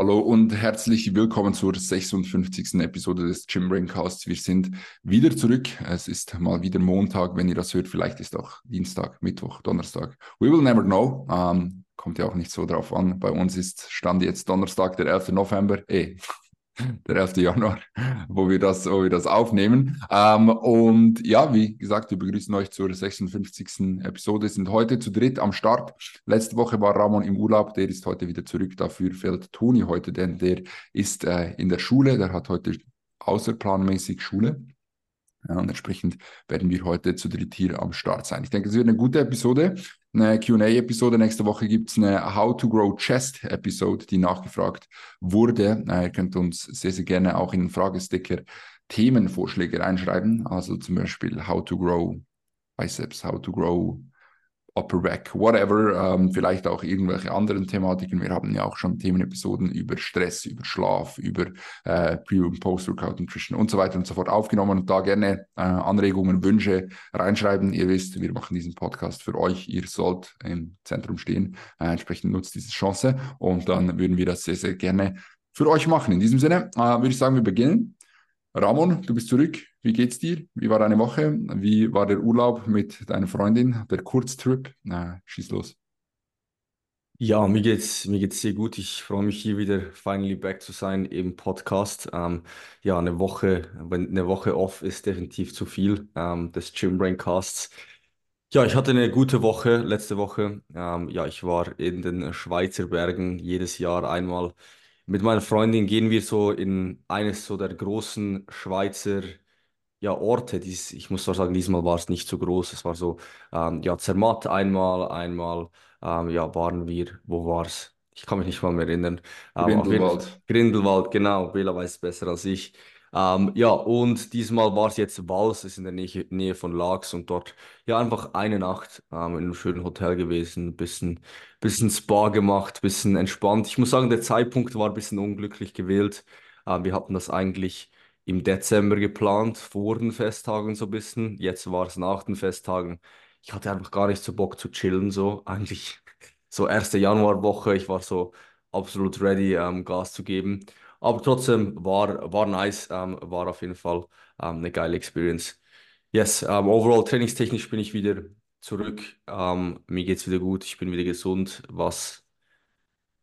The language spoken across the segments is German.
Hallo und herzlich willkommen zur 56. Episode des Gym Braincasts. Wir sind wieder zurück. Es ist mal wieder Montag, wenn ihr das hört. Vielleicht ist auch Dienstag, Mittwoch, Donnerstag. We will never know. Ähm, kommt ja auch nicht so drauf an. Bei uns ist Stand jetzt Donnerstag, der 11. November. Eh, der 11. Januar, wo wir das, wo wir das aufnehmen. Ähm, und ja, wie gesagt, wir begrüßen euch zur 56. Episode, sind heute zu dritt am Start. Letzte Woche war Ramon im Urlaub, der ist heute wieder zurück. Dafür fällt Toni heute, denn der ist äh, in der Schule, der hat heute außerplanmäßig Schule. Ja, und entsprechend werden wir heute zu dritt hier am Start sein. Ich denke, es wird eine gute Episode, eine QA-Episode. Nächste Woche gibt es eine How to Grow Chest-Episode, die nachgefragt wurde. Ihr könnt uns sehr, sehr gerne auch in den Fragesticker Themenvorschläge reinschreiben. Also zum Beispiel How to Grow Biceps, How to Grow Upper Back, whatever, ähm, vielleicht auch irgendwelche anderen Thematiken. Wir haben ja auch schon Themenepisoden über Stress, über Schlaf, über äh, Pre- und Post-Workout Nutrition und so weiter und so fort aufgenommen und da gerne äh, Anregungen, Wünsche reinschreiben. Ihr wisst, wir machen diesen Podcast für euch. Ihr sollt im Zentrum stehen. Äh, entsprechend nutzt diese Chance und dann würden wir das sehr, sehr gerne für euch machen. In diesem Sinne äh, würde ich sagen, wir beginnen. Ramon, du bist zurück. Wie geht's dir? Wie war deine Woche? Wie war der Urlaub mit deiner Freundin, der Kurztrip? Na, schieß los. Ja, mir geht's, mir geht's sehr gut. Ich freue mich hier wieder finally back zu sein im Podcast. Ähm, ja, eine Woche, wenn eine Woche off ist definitiv zu viel ähm, des Gym Brain Casts. Ja, ich hatte eine gute Woche letzte Woche. Ähm, ja, ich war in den Schweizer Bergen jedes Jahr einmal. Mit meiner Freundin gehen wir so in eines so der großen Schweizer ja, Orte. Dies, ich muss zwar sagen, diesmal war es nicht so groß. Es war so, ähm, ja, Zermatt einmal, einmal, ähm, ja, waren wir, wo war es? Ich kann mich nicht mal mehr erinnern. Ähm, auf jeden Fall, Grindelwald. Grindelwald, genau, Bela weiß es besser als ich. Ähm, ja, und diesmal war es jetzt Vals, ist in der Nähe, Nähe von Laax und dort, ja, einfach eine Nacht ähm, in einem schönen Hotel gewesen, bisschen, bisschen Spa gemacht, bisschen entspannt. Ich muss sagen, der Zeitpunkt war ein bisschen unglücklich gewählt. Ähm, wir hatten das eigentlich im Dezember geplant, vor den Festtagen so ein bisschen. Jetzt war es nach den Festtagen. Ich hatte einfach gar nicht so Bock zu chillen, so eigentlich so erste Januarwoche. Ich war so absolut ready, ähm, Gas zu geben. Aber trotzdem war, war nice, ähm, war auf jeden Fall ähm, eine geile Experience. Yes, ähm, overall trainingstechnisch bin ich wieder zurück. Ähm, mir geht's wieder gut, ich bin wieder gesund, was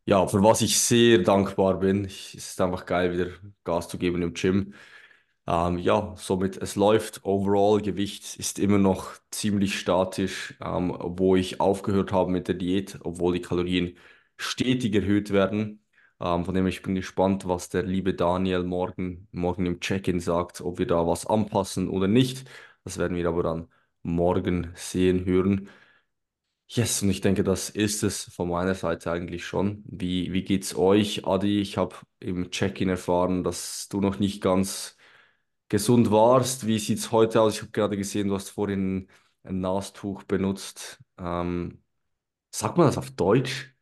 ja, für was ich sehr dankbar bin. Ich, es ist einfach geil, wieder Gas zu geben im Gym. Ähm, ja, somit es läuft. Overall Gewicht ist immer noch ziemlich statisch, ähm, wo ich aufgehört habe mit der Diät, obwohl die Kalorien stetig erhöht werden. Ähm, von dem ich bin gespannt, was der liebe Daniel morgen, morgen im Check-in sagt, ob wir da was anpassen oder nicht. Das werden wir aber dann morgen sehen, hören. Yes, und ich denke, das ist es von meiner Seite eigentlich schon. Wie, wie geht's euch, Adi? Ich habe im Check-in erfahren, dass du noch nicht ganz gesund warst. Wie sieht's heute aus? Ich habe gerade gesehen, du hast vorhin ein Nastuch benutzt. Ähm, sagt man das auf Deutsch?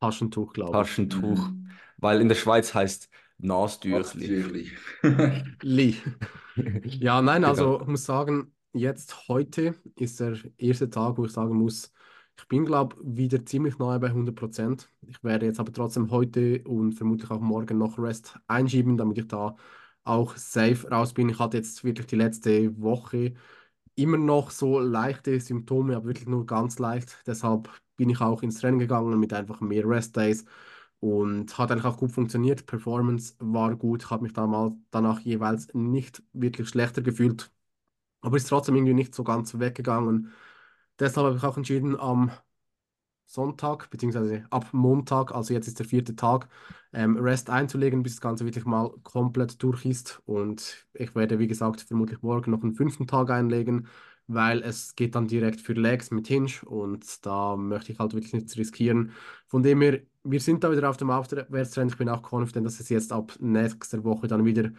Taschentuch, glaube ich. Taschentuch. Mhm. Weil in der Schweiz heißt Nastüchli. Ja, nein, also ich muss sagen, jetzt heute ist der erste Tag, wo ich sagen muss, ich bin, glaube wieder ziemlich nahe bei 100 Prozent. Ich werde jetzt aber trotzdem heute und vermutlich auch morgen noch Rest einschieben, damit ich da auch safe raus bin. Ich hatte jetzt wirklich die letzte Woche immer noch so leichte Symptome, aber wirklich nur ganz leicht. Deshalb bin ich auch ins Rennen gegangen mit einfach mehr Rest Days und hat eigentlich auch gut funktioniert. Performance war gut. Ich habe mich da danach jeweils nicht wirklich schlechter gefühlt, aber ist trotzdem irgendwie nicht so ganz weggegangen. Deshalb habe ich auch entschieden, am Sonntag, beziehungsweise ab Montag, also jetzt ist der vierte Tag, ähm, Rest einzulegen, bis das Ganze wirklich mal komplett durch ist. Und ich werde, wie gesagt, vermutlich morgen noch einen fünften Tag einlegen, weil es geht dann direkt für Legs mit Hinge und da möchte ich halt wirklich nichts riskieren. Von dem her, wir sind da wieder auf dem Aufwärtstrend. Ich bin auch confident, dass es jetzt ab nächster Woche dann wieder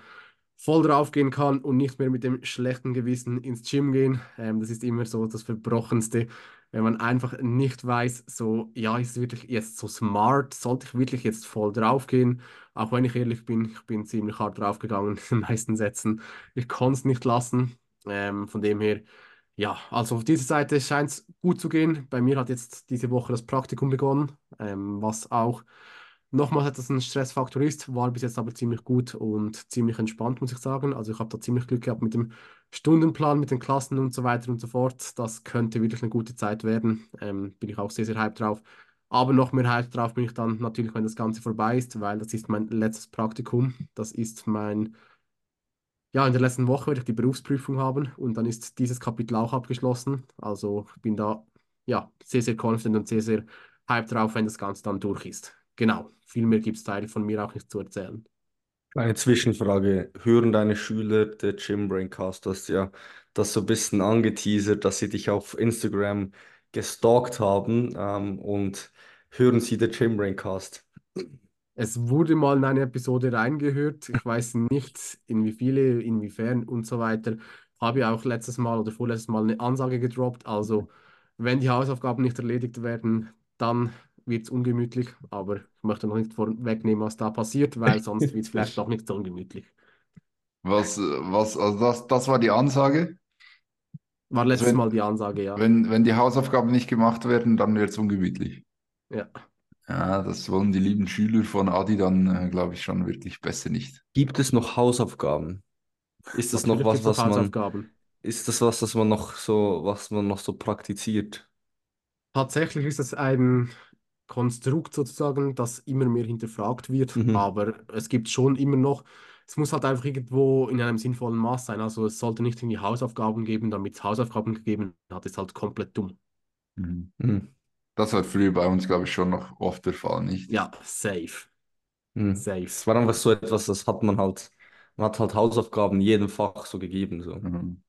voll drauf gehen kann und nicht mehr mit dem schlechten Gewissen ins Gym gehen. Ähm, das ist immer so das Verbrochenste, wenn man einfach nicht weiß, so, ja, ist es wirklich jetzt so smart? Sollte ich wirklich jetzt voll drauf gehen? Auch wenn ich ehrlich bin, ich bin ziemlich hart draufgegangen in den meisten Sätzen. Ich konnte es nicht lassen. Ähm, von dem her, ja, also auf dieser Seite scheint es gut zu gehen. Bei mir hat jetzt diese Woche das Praktikum begonnen, ähm, was auch nochmals etwas ein Stressfaktor ist, war bis jetzt aber ziemlich gut und ziemlich entspannt, muss ich sagen. Also ich habe da ziemlich Glück gehabt mit dem Stundenplan, mit den Klassen und so weiter und so fort. Das könnte wirklich eine gute Zeit werden. Ähm, bin ich auch sehr, sehr hyped drauf. Aber noch mehr hyped drauf bin ich dann natürlich, wenn das Ganze vorbei ist, weil das ist mein letztes Praktikum. Das ist mein, ja, in der letzten Woche werde ich die Berufsprüfung haben und dann ist dieses Kapitel auch abgeschlossen. Also ich bin da, ja, sehr, sehr confident und sehr, sehr hyped drauf, wenn das Ganze dann durch ist. Genau, viel mehr gibt es da von mir auch nicht zu erzählen. Eine Zwischenfrage. Hören deine Schüler der Gym Braincast? Du hast ja das so ein bisschen angeteasert, dass sie dich auf Instagram gestalkt haben ähm, und hören sie der Gym Braincast? Es wurde mal in eine Episode reingehört. Ich weiß nicht, in wie viele, inwiefern und so weiter. Habe ja auch letztes Mal oder vorletztes Mal eine Ansage gedroppt. Also, wenn die Hausaufgaben nicht erledigt werden, dann wird es ungemütlich. Aber ich möchte noch nicht vorwegnehmen, was da passiert, weil sonst wird es vielleicht doch nicht so ungemütlich. Was, was, also das, das war die Ansage? War letztes wenn, Mal die Ansage, ja. wenn, wenn die Hausaufgaben nicht gemacht werden, dann wird es ungemütlich. Ja. Ja, das wollen die lieben Schüler von Adi dann, äh, glaube ich, schon wirklich besser nicht. Gibt es noch Hausaufgaben? Ist das noch was, gibt es noch was man, Hausaufgaben. ist das was, das man noch so, was man noch so praktiziert? Tatsächlich ist es ein Konstrukt sozusagen, das immer mehr hinterfragt wird, Mhm. aber es gibt schon immer noch, es muss halt einfach irgendwo in einem sinnvollen Maß sein. Also es sollte nicht irgendwie Hausaufgaben geben, damit es Hausaufgaben gegeben hat, ist halt komplett dumm. Mhm. Mhm. Das war früher bei uns, glaube ich, schon noch oft der Fall, nicht? Ja, safe, Mhm. safe. Es war einfach so etwas, das hat man halt, man hat halt Hausaufgaben jedem Fach so gegeben. So. Mhm.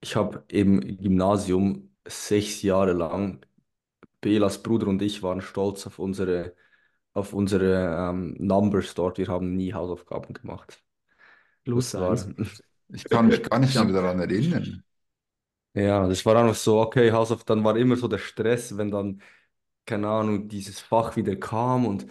Ich habe im Gymnasium sechs Jahre lang, Belas Bruder und ich waren stolz auf unsere, auf unsere ähm, Numbers dort. Wir haben nie Hausaufgaben gemacht. Eins. Ich kann mich gar nicht mehr daran erinnern. ja, das war einfach so, okay, Hausaufgaben, dann war immer so der Stress, wenn dann, keine Ahnung, dieses Fach wieder kam und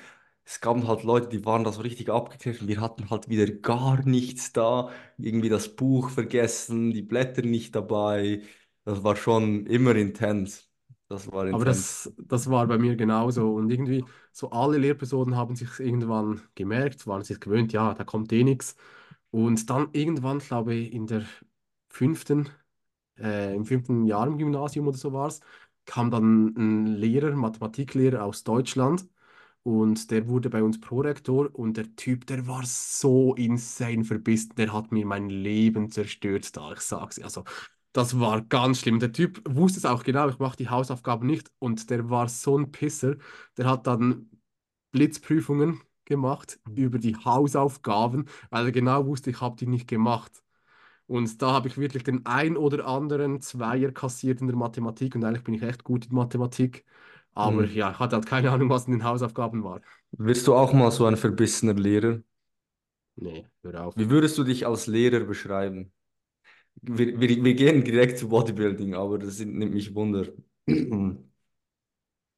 es gab halt Leute, die waren da so richtig abgegriffen. Wir hatten halt wieder gar nichts da, irgendwie das Buch vergessen, die Blätter nicht dabei. Das war schon immer intens. Das war Aber das, das war bei mir genauso. Und irgendwie, so alle Lehrpersonen haben sich irgendwann gemerkt, waren sich gewöhnt, ja, da kommt eh nichts. Und dann irgendwann, glaube ich, in der fünften, äh, im fünften Jahr im Gymnasium oder so war es, kam dann ein Lehrer, Mathematiklehrer aus Deutschland. Und der wurde bei uns Prorektor und der Typ, der war so insane verbissen, der hat mir mein Leben zerstört da, ich sag's. Also, das war ganz schlimm. Der Typ wusste es auch genau, ich mache die Hausaufgaben nicht und der war so ein Pisser, der hat dann Blitzprüfungen gemacht über die Hausaufgaben, weil er genau wusste, ich habe die nicht gemacht. Und da habe ich wirklich den ein oder anderen Zweier kassiert in der Mathematik und eigentlich bin ich echt gut in Mathematik. Aber Hm. ja, ich hatte halt keine Ahnung, was in den Hausaufgaben war. Wirst du auch mal so ein verbissener Lehrer? Nee, hör auf. Wie würdest du dich als Lehrer beschreiben? Wir, wir, wir gehen direkt zu Bodybuilding, aber das nimmt mich Wunder.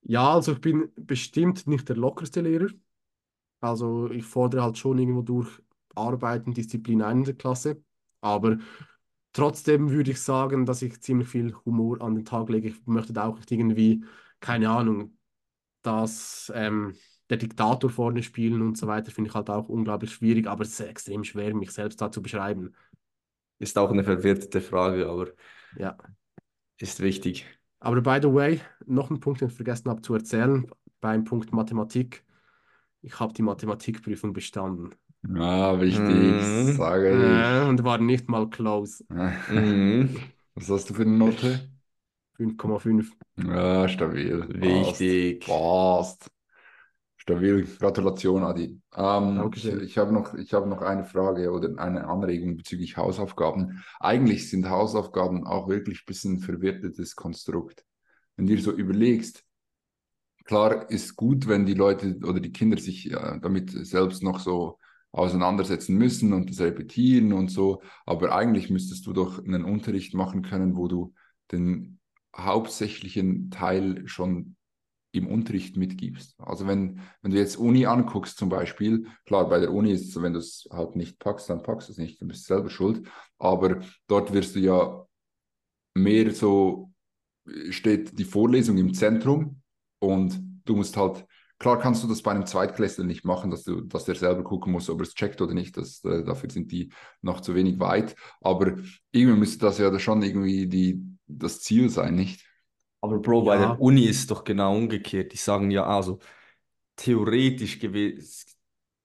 Ja, also ich bin bestimmt nicht der lockerste Lehrer. Also ich fordere halt schon irgendwo durch Arbeit und Disziplin ein in der Klasse. Aber trotzdem würde ich sagen, dass ich ziemlich viel Humor an den Tag lege. Ich möchte da auch nicht irgendwie, keine Ahnung, dass ähm, der Diktator vorne spielen und so weiter, finde ich halt auch unglaublich schwierig, aber es ist extrem schwer, mich selbst da zu beschreiben. Ist auch eine verwirrte Frage, aber Ja. ist wichtig. Aber by the way, noch ein Punkt, den ich vergessen habe zu erzählen, beim Punkt Mathematik. Ich habe die Mathematikprüfung bestanden. Ah, wichtig, Mhm. sage Äh, und war nicht mal close. ich. Mhm. Was hast du für eine Note? 5,5. Ja, stabil. Passt. Wichtig. Passt. Stabil. Gratulation, Adi. Ähm, ich ich habe noch, ich habe noch eine Frage oder eine Anregung bezüglich Hausaufgaben. Eigentlich sind Hausaufgaben auch wirklich ein bisschen ein verwirrtes Konstrukt. Wenn du dir so überlegst, klar ist gut, wenn die Leute oder die Kinder sich äh, damit selbst noch so auseinandersetzen müssen und das repetieren und so, aber eigentlich müsstest du doch einen Unterricht machen können, wo du den hauptsächlichen Teil schon im Unterricht mitgibst. Also wenn, wenn du jetzt Uni anguckst zum Beispiel, klar, bei der Uni ist es so, wenn du es halt nicht packst, dann packst du es nicht, dann bist du selber schuld, aber dort wirst du ja mehr so, steht die Vorlesung im Zentrum und du musst halt Klar kannst du das bei einem Zweitklässler nicht machen, dass, du, dass der selber gucken muss, ob er es checkt oder nicht. Das, äh, dafür sind die noch zu wenig weit. Aber irgendwie müsste das ja schon irgendwie die, das Ziel sein, nicht? Aber Bro, bei der Uni ist es doch genau umgekehrt. Die sagen ja, also theoretisch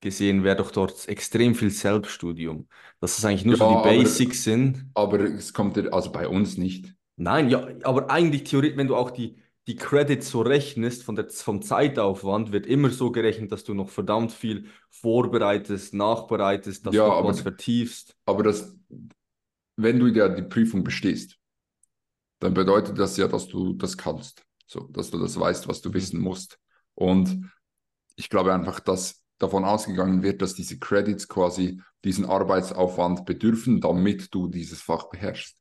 gesehen wäre doch dort extrem viel Selbststudium. Dass es eigentlich nur ja, so die aber, Basics sind. Aber es kommt also bei uns nicht. Nein, ja, aber eigentlich theoretisch, wenn du auch die, die Credits so rechnest, von der, vom Zeitaufwand, wird immer so gerechnet, dass du noch verdammt viel vorbereitest, nachbereitest, dass ja, du aber, was vertiefst. Aber das, wenn du ja die Prüfung bestehst, dann bedeutet das ja, dass du das kannst. So, dass du das weißt, was du mhm. wissen musst. Und ich glaube einfach, dass davon ausgegangen wird, dass diese Credits quasi diesen Arbeitsaufwand bedürfen, damit du dieses Fach beherrschst.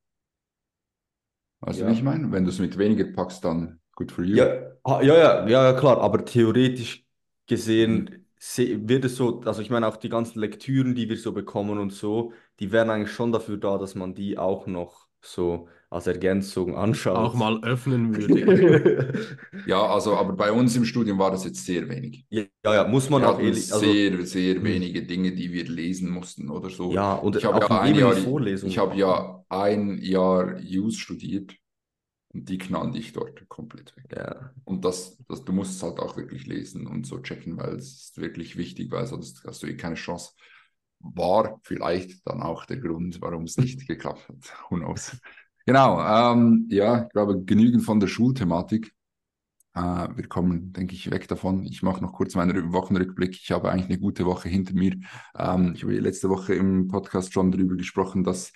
Weißt ja. du, wie ich meine? Wenn du es mit weniger packst, dann good for you. Ja, ja, ja, ja, klar, aber theoretisch gesehen mhm. wird es so, also ich meine auch die ganzen Lektüren, die wir so bekommen und so, die wären eigentlich schon dafür da, dass man die auch noch so als Ergänzung anschaut. Auch mal öffnen würde. ja, also, aber bei uns im Studium war das jetzt sehr wenig. Ja, ja, muss man wir auch ehrlich. Also, sehr, sehr hm. wenige Dinge, die wir lesen mussten oder so. Ja, und ich habe ja ein Jahr, ich habe ja ein Jahr Use studiert und die knallen dich dort komplett weg. Ja. Und das, das, du musst es halt auch wirklich lesen und so checken, weil es ist wirklich wichtig, weil sonst hast du eh keine Chance. War vielleicht dann auch der Grund, warum es nicht geklappt hat. Who knows? Genau, ähm, ja, ich glaube, genügend von der Schulthematik. Äh, wir kommen, denke ich, weg davon. Ich mache noch kurz meinen Wochenrückblick. Ich habe eigentlich eine gute Woche hinter mir. Ähm, ich habe letzte Woche im Podcast schon darüber gesprochen, dass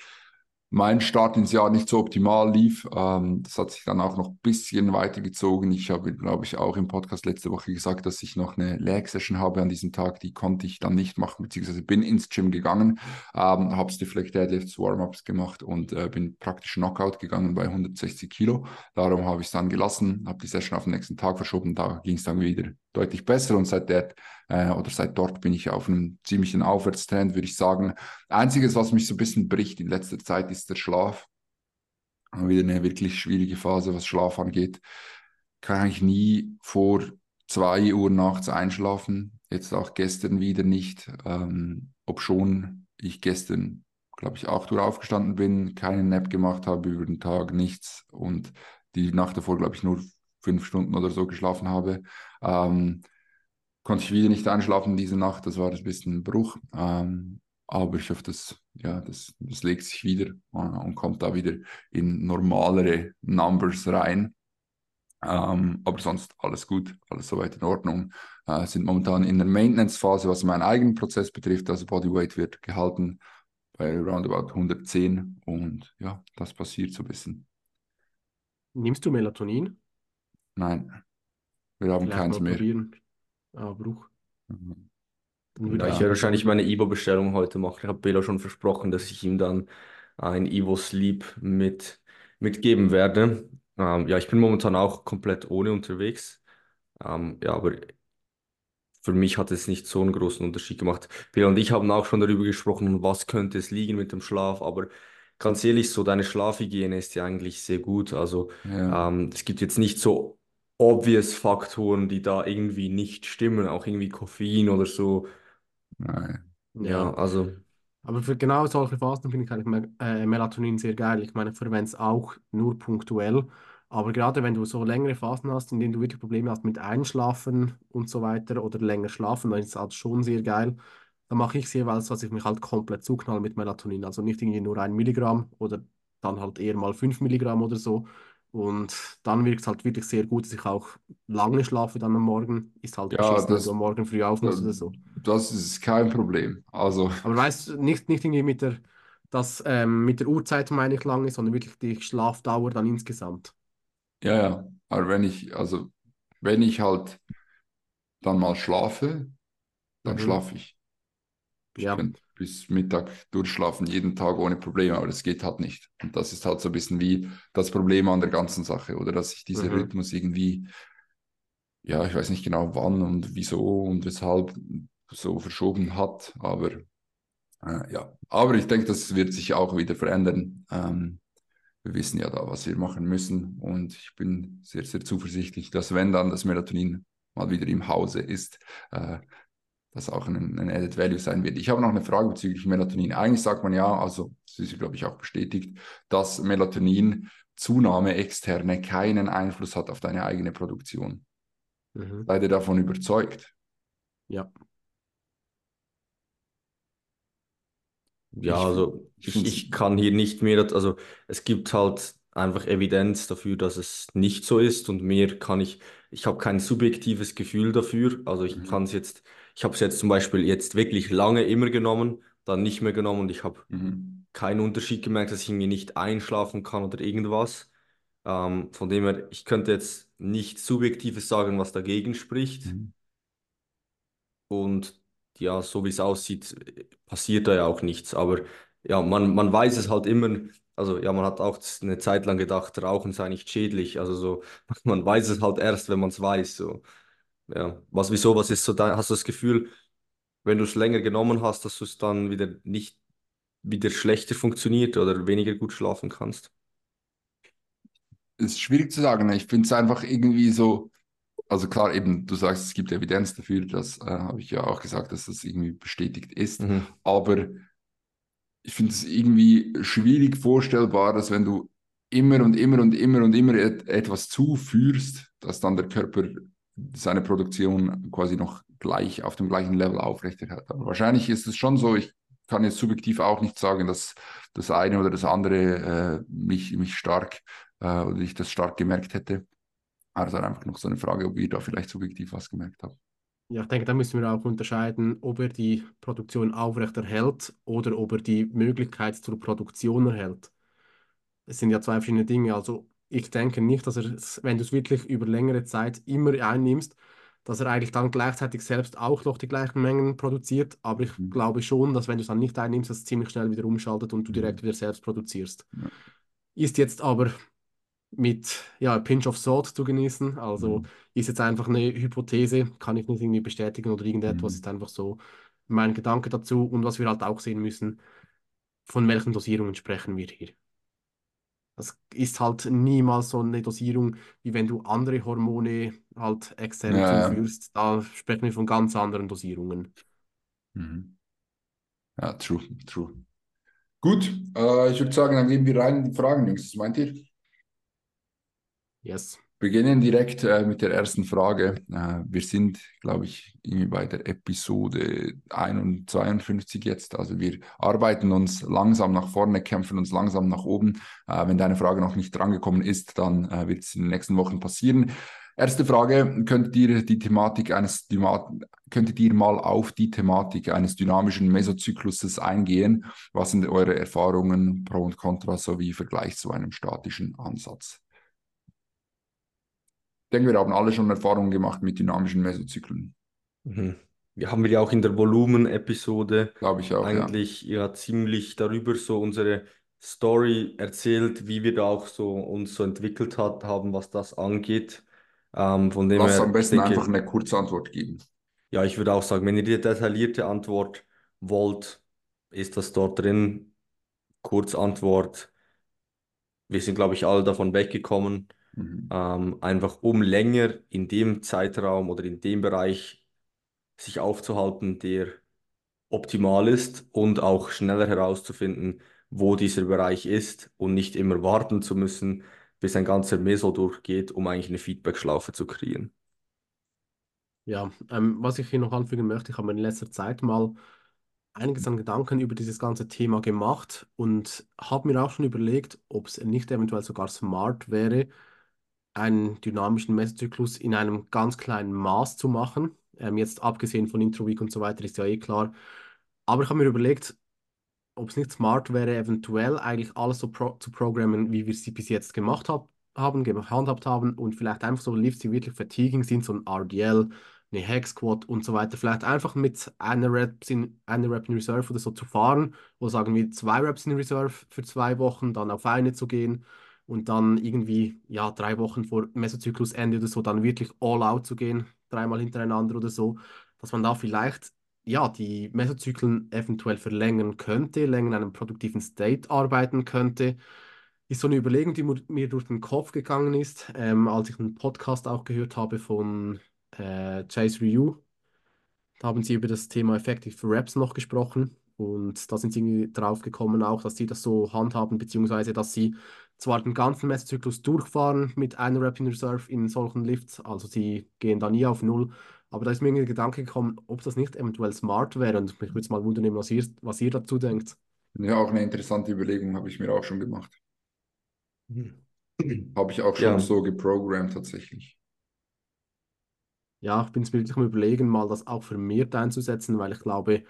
mein Start ins Jahr nicht so optimal lief. Ähm, das hat sich dann auch noch ein bisschen weitergezogen. Ich habe, glaube ich, auch im Podcast letzte Woche gesagt, dass ich noch eine Leg-Session habe an diesem Tag. Die konnte ich dann nicht machen, beziehungsweise bin ins Gym gegangen, ähm, habe Stiffleg Deadlifts, Warm-Ups gemacht und äh, bin praktisch Knockout gegangen bei 160 Kilo. Darum habe ich es dann gelassen, habe die Session auf den nächsten Tag verschoben. Da ging es dann wieder deutlich besser und seit der äh, oder seit dort bin ich auf einem ziemlichen Aufwärtstrend, würde ich sagen. Einziges, was mich so ein bisschen bricht in letzter Zeit, ist der Schlaf. Wieder eine wirklich schwierige Phase, was Schlaf angeht. Kann eigentlich nie vor zwei Uhr nachts einschlafen. Jetzt auch gestern wieder nicht. Ähm, ob schon ich gestern, glaube ich, acht Uhr aufgestanden bin, keinen Nap gemacht habe über den Tag, nichts. Und die Nacht davor, glaube ich, nur fünf Stunden oder so geschlafen habe. Ähm, konnte ich wieder nicht einschlafen diese Nacht, das war ein bisschen ein Bruch. Ähm, aber ich hoffe, das, ja, das, das legt sich wieder äh, und kommt da wieder in normalere Numbers rein. Ähm, aber sonst alles gut, alles soweit in Ordnung. Äh, sind momentan in der Maintenance-Phase, was meinen eigenen Prozess betrifft. Also Bodyweight wird gehalten bei roundabout 110 und ja, das passiert so ein bisschen. Nimmst du Melatonin? Nein, wir haben Vielleicht keins mehr. Probieren. Ah, Bruch. Mhm. Ja, ich werde wahrscheinlich meine Ivo-Bestellung heute machen. Ich habe Bela schon versprochen, dass ich ihm dann ein Ivo Sleep mit, mitgeben werde. Ähm, ja, ich bin momentan auch komplett ohne unterwegs. Ähm, ja, aber für mich hat es nicht so einen großen Unterschied gemacht. Bela und ich haben auch schon darüber gesprochen, was könnte es liegen mit dem Schlaf, aber ganz ehrlich, so deine Schlafhygiene ist ja eigentlich sehr gut. Also ja. ähm, es gibt jetzt nicht so obvious Faktoren, die da irgendwie nicht stimmen, auch irgendwie Koffein oder so. Nein. Ja, also. Aber für genau solche Phasen finde ich eigentlich äh, Melatonin sehr geil. Ich meine, ich verwende es auch nur punktuell. Aber gerade wenn du so längere Phasen hast, in denen du wirklich Probleme hast mit Einschlafen und so weiter oder länger schlafen, dann ist es halt schon sehr geil. Dann mache ich es jeweils, dass ich mich halt komplett zuknall mit Melatonin. Also nicht irgendwie nur ein Milligramm oder dann halt eher mal fünf Milligramm oder so, und dann wirkt es halt wirklich sehr gut, dass ich auch lange schlafe dann am Morgen. Ist halt ja, das, wenn du am Morgen früh aufmachst oder so. Das ist kein Problem. Also. Aber weißt du, nicht, nicht irgendwie mit der, das, ähm, mit der Uhrzeit meine ich lange, sondern wirklich die Schlafdauer dann insgesamt. Ja, ja. Aber wenn ich, also wenn ich halt dann mal schlafe, dann mhm. schlafe ich. Ich ja. Bis Mittag durchschlafen, jeden Tag ohne Probleme, aber das geht halt nicht. Und das ist halt so ein bisschen wie das Problem an der ganzen Sache, oder dass sich dieser mhm. Rhythmus irgendwie, ja, ich weiß nicht genau wann und wieso und weshalb so verschoben hat, aber äh, ja, aber ich denke, das wird sich auch wieder verändern. Ähm, wir wissen ja da, was wir machen müssen und ich bin sehr, sehr zuversichtlich, dass wenn dann das Melatonin mal wieder im Hause ist, äh, das auch ein, ein Added Value sein wird. Ich habe noch eine Frage bezüglich Melatonin. Eigentlich sagt man ja, also das ist, glaube ich, auch bestätigt, dass Melatonin Zunahme externe keinen Einfluss hat auf deine eigene Produktion. Mhm. Seid ihr davon überzeugt? Ja. Ja, also ich, ich kann hier nicht mehr, also es gibt halt einfach Evidenz dafür, dass es nicht so ist und mehr kann ich, ich habe kein subjektives Gefühl dafür, also ich mhm. kann es jetzt, ich habe es jetzt zum Beispiel jetzt wirklich lange immer genommen, dann nicht mehr genommen und ich habe mhm. keinen Unterschied gemerkt, dass ich irgendwie nicht einschlafen kann oder irgendwas. Ähm, von dem her, ich könnte jetzt nicht Subjektives sagen, was dagegen spricht. Mhm. Und ja, so wie es aussieht, passiert da ja auch nichts. Aber ja, man, man weiß es halt immer. Also ja, man hat auch eine Zeit lang gedacht, Rauchen sei nicht schädlich. Also so, man weiß es halt erst, wenn man es weiß. So. Ja, was, wieso, was ist so, da, hast du das Gefühl, wenn du es länger genommen hast, dass du es dann wieder nicht wieder schlechter funktioniert oder weniger gut schlafen kannst? Es ist schwierig zu sagen. Ich finde es einfach irgendwie so, also klar, eben, du sagst, es gibt Evidenz dafür, das äh, habe ich ja auch gesagt, dass das irgendwie bestätigt ist. Mhm. Aber ich finde es irgendwie schwierig vorstellbar, dass wenn du immer und immer und immer und immer et etwas zuführst, dass dann der Körper seine Produktion quasi noch gleich auf dem gleichen Level aufrechterhält. Aber wahrscheinlich ist es schon so, ich kann jetzt subjektiv auch nicht sagen, dass das eine oder das andere äh, mich, mich stark äh, oder ich das stark gemerkt hätte. Also einfach noch so eine Frage, ob ihr da vielleicht subjektiv was gemerkt habt. Ja, ich denke, da müssen wir auch unterscheiden, ob er die Produktion aufrechterhält oder ob er die Möglichkeit zur Produktion erhält. Es sind ja zwei verschiedene Dinge. Also ich denke nicht, dass er, wenn du es wirklich über längere Zeit immer einnimmst, dass er eigentlich dann gleichzeitig selbst auch noch die gleichen Mengen produziert. Aber ich mhm. glaube schon, dass wenn du es dann nicht einnimmst, dass es ziemlich schnell wieder umschaltet und du mhm. direkt wieder selbst produzierst. Ja. Ist jetzt aber mit ja, Pinch of Salt zu genießen. Also mhm. ist jetzt einfach eine Hypothese, kann ich nicht irgendwie bestätigen oder irgendetwas, mhm. ist einfach so mein Gedanke dazu. Und was wir halt auch sehen müssen, von welchen Dosierungen sprechen wir hier. Das ist halt niemals so eine Dosierung, wie wenn du andere Hormone halt extern ja, zuführst. Da sprechen wir von ganz anderen Dosierungen. Mhm. Ja, true, true. Gut, äh, ich würde sagen, dann gehen wir rein in die Fragen, Jungs. Was meint ihr? Yes. Beginnen direkt äh, mit der ersten Frage. Äh, wir sind, glaube ich, irgendwie bei der Episode 51 jetzt. Also wir arbeiten uns langsam nach vorne, kämpfen uns langsam nach oben. Äh, wenn deine Frage noch nicht drangekommen ist, dann äh, wird es in den nächsten Wochen passieren. Erste Frage, könntet ihr die Thematik eines könntet ihr mal auf die Thematik eines dynamischen Mesozykluses eingehen? Was sind eure Erfahrungen, Pro und Contra sowie Vergleich zu einem statischen Ansatz? Denke, wir haben alle schon Erfahrungen gemacht mit dynamischen Mesozyklen. Mhm. Wir haben wir ja auch in der Volumen-Episode Glaube ich auch, eigentlich ja. ja ziemlich darüber so unsere Story erzählt, wie wir da auch so uns so entwickelt hat, haben, was das angeht. Ähm, von dem Lass her, am besten denke, einfach eine kurze Antwort geben. Ja, ich würde auch sagen, wenn ihr die detaillierte Antwort wollt, ist das dort drin. Kurzantwort. Wir sind, glaube ich, alle davon weggekommen. Mhm. Ähm, einfach um länger in dem Zeitraum oder in dem Bereich sich aufzuhalten, der optimal ist und auch schneller herauszufinden, wo dieser Bereich ist und nicht immer warten zu müssen, bis ein ganzer Meso durchgeht, um eigentlich eine Feedback-Schlaufe zu kreieren. Ja, ähm, was ich hier noch anfügen möchte, ich habe mir in letzter Zeit mal einiges an Gedanken über dieses ganze Thema gemacht und habe mir auch schon überlegt, ob es nicht eventuell sogar smart wäre, einen dynamischen Messzyklus in einem ganz kleinen Maß zu machen. Ähm, jetzt abgesehen von Intro Week und so weiter ist ja eh klar. Aber ich habe mir überlegt, ob es nicht smart wäre, eventuell eigentlich alles so pro zu programmen, wie wir sie bis jetzt gemacht hab haben, gehandhabt haben und vielleicht einfach so Lifts, die wirklich fatiguing sind, so ein RDL, eine Hex Squat und so weiter, vielleicht einfach mit einer Rep in, einer Rep in Reserve oder so zu fahren oder sagen wir zwei Reps in Reserve für zwei Wochen, dann auf eine zu gehen und dann irgendwie, ja, drei Wochen vor Mesozyklusende oder so, dann wirklich all out zu gehen, dreimal hintereinander oder so, dass man da vielleicht, ja, die Mesozyklen eventuell verlängern könnte, länger in einem produktiven State arbeiten könnte. Ist so eine Überlegung, die mir durch den Kopf gegangen ist, ähm, als ich einen Podcast auch gehört habe von äh, Chase Ryu. Da haben sie über das Thema Effective Reps noch gesprochen und da sind sie irgendwie drauf gekommen auch, dass sie das so handhaben, beziehungsweise dass sie zwar den ganzen Messzyklus durchfahren mit einer Rep in Reserve in solchen Lifts, also sie gehen da nie auf Null, aber da ist mir irgendwie der Gedanke gekommen, ob das nicht eventuell smart wäre und mich würde es mal wundern, was ihr, was ihr dazu denkt. Ja, auch eine interessante Überlegung habe ich mir auch schon gemacht. Habe ich auch schon Ja. so geprogrammt tatsächlich. Ja, ich bin es wirklich am Überlegen, mal das auch vermehrt einzusetzen, weil ich glaube,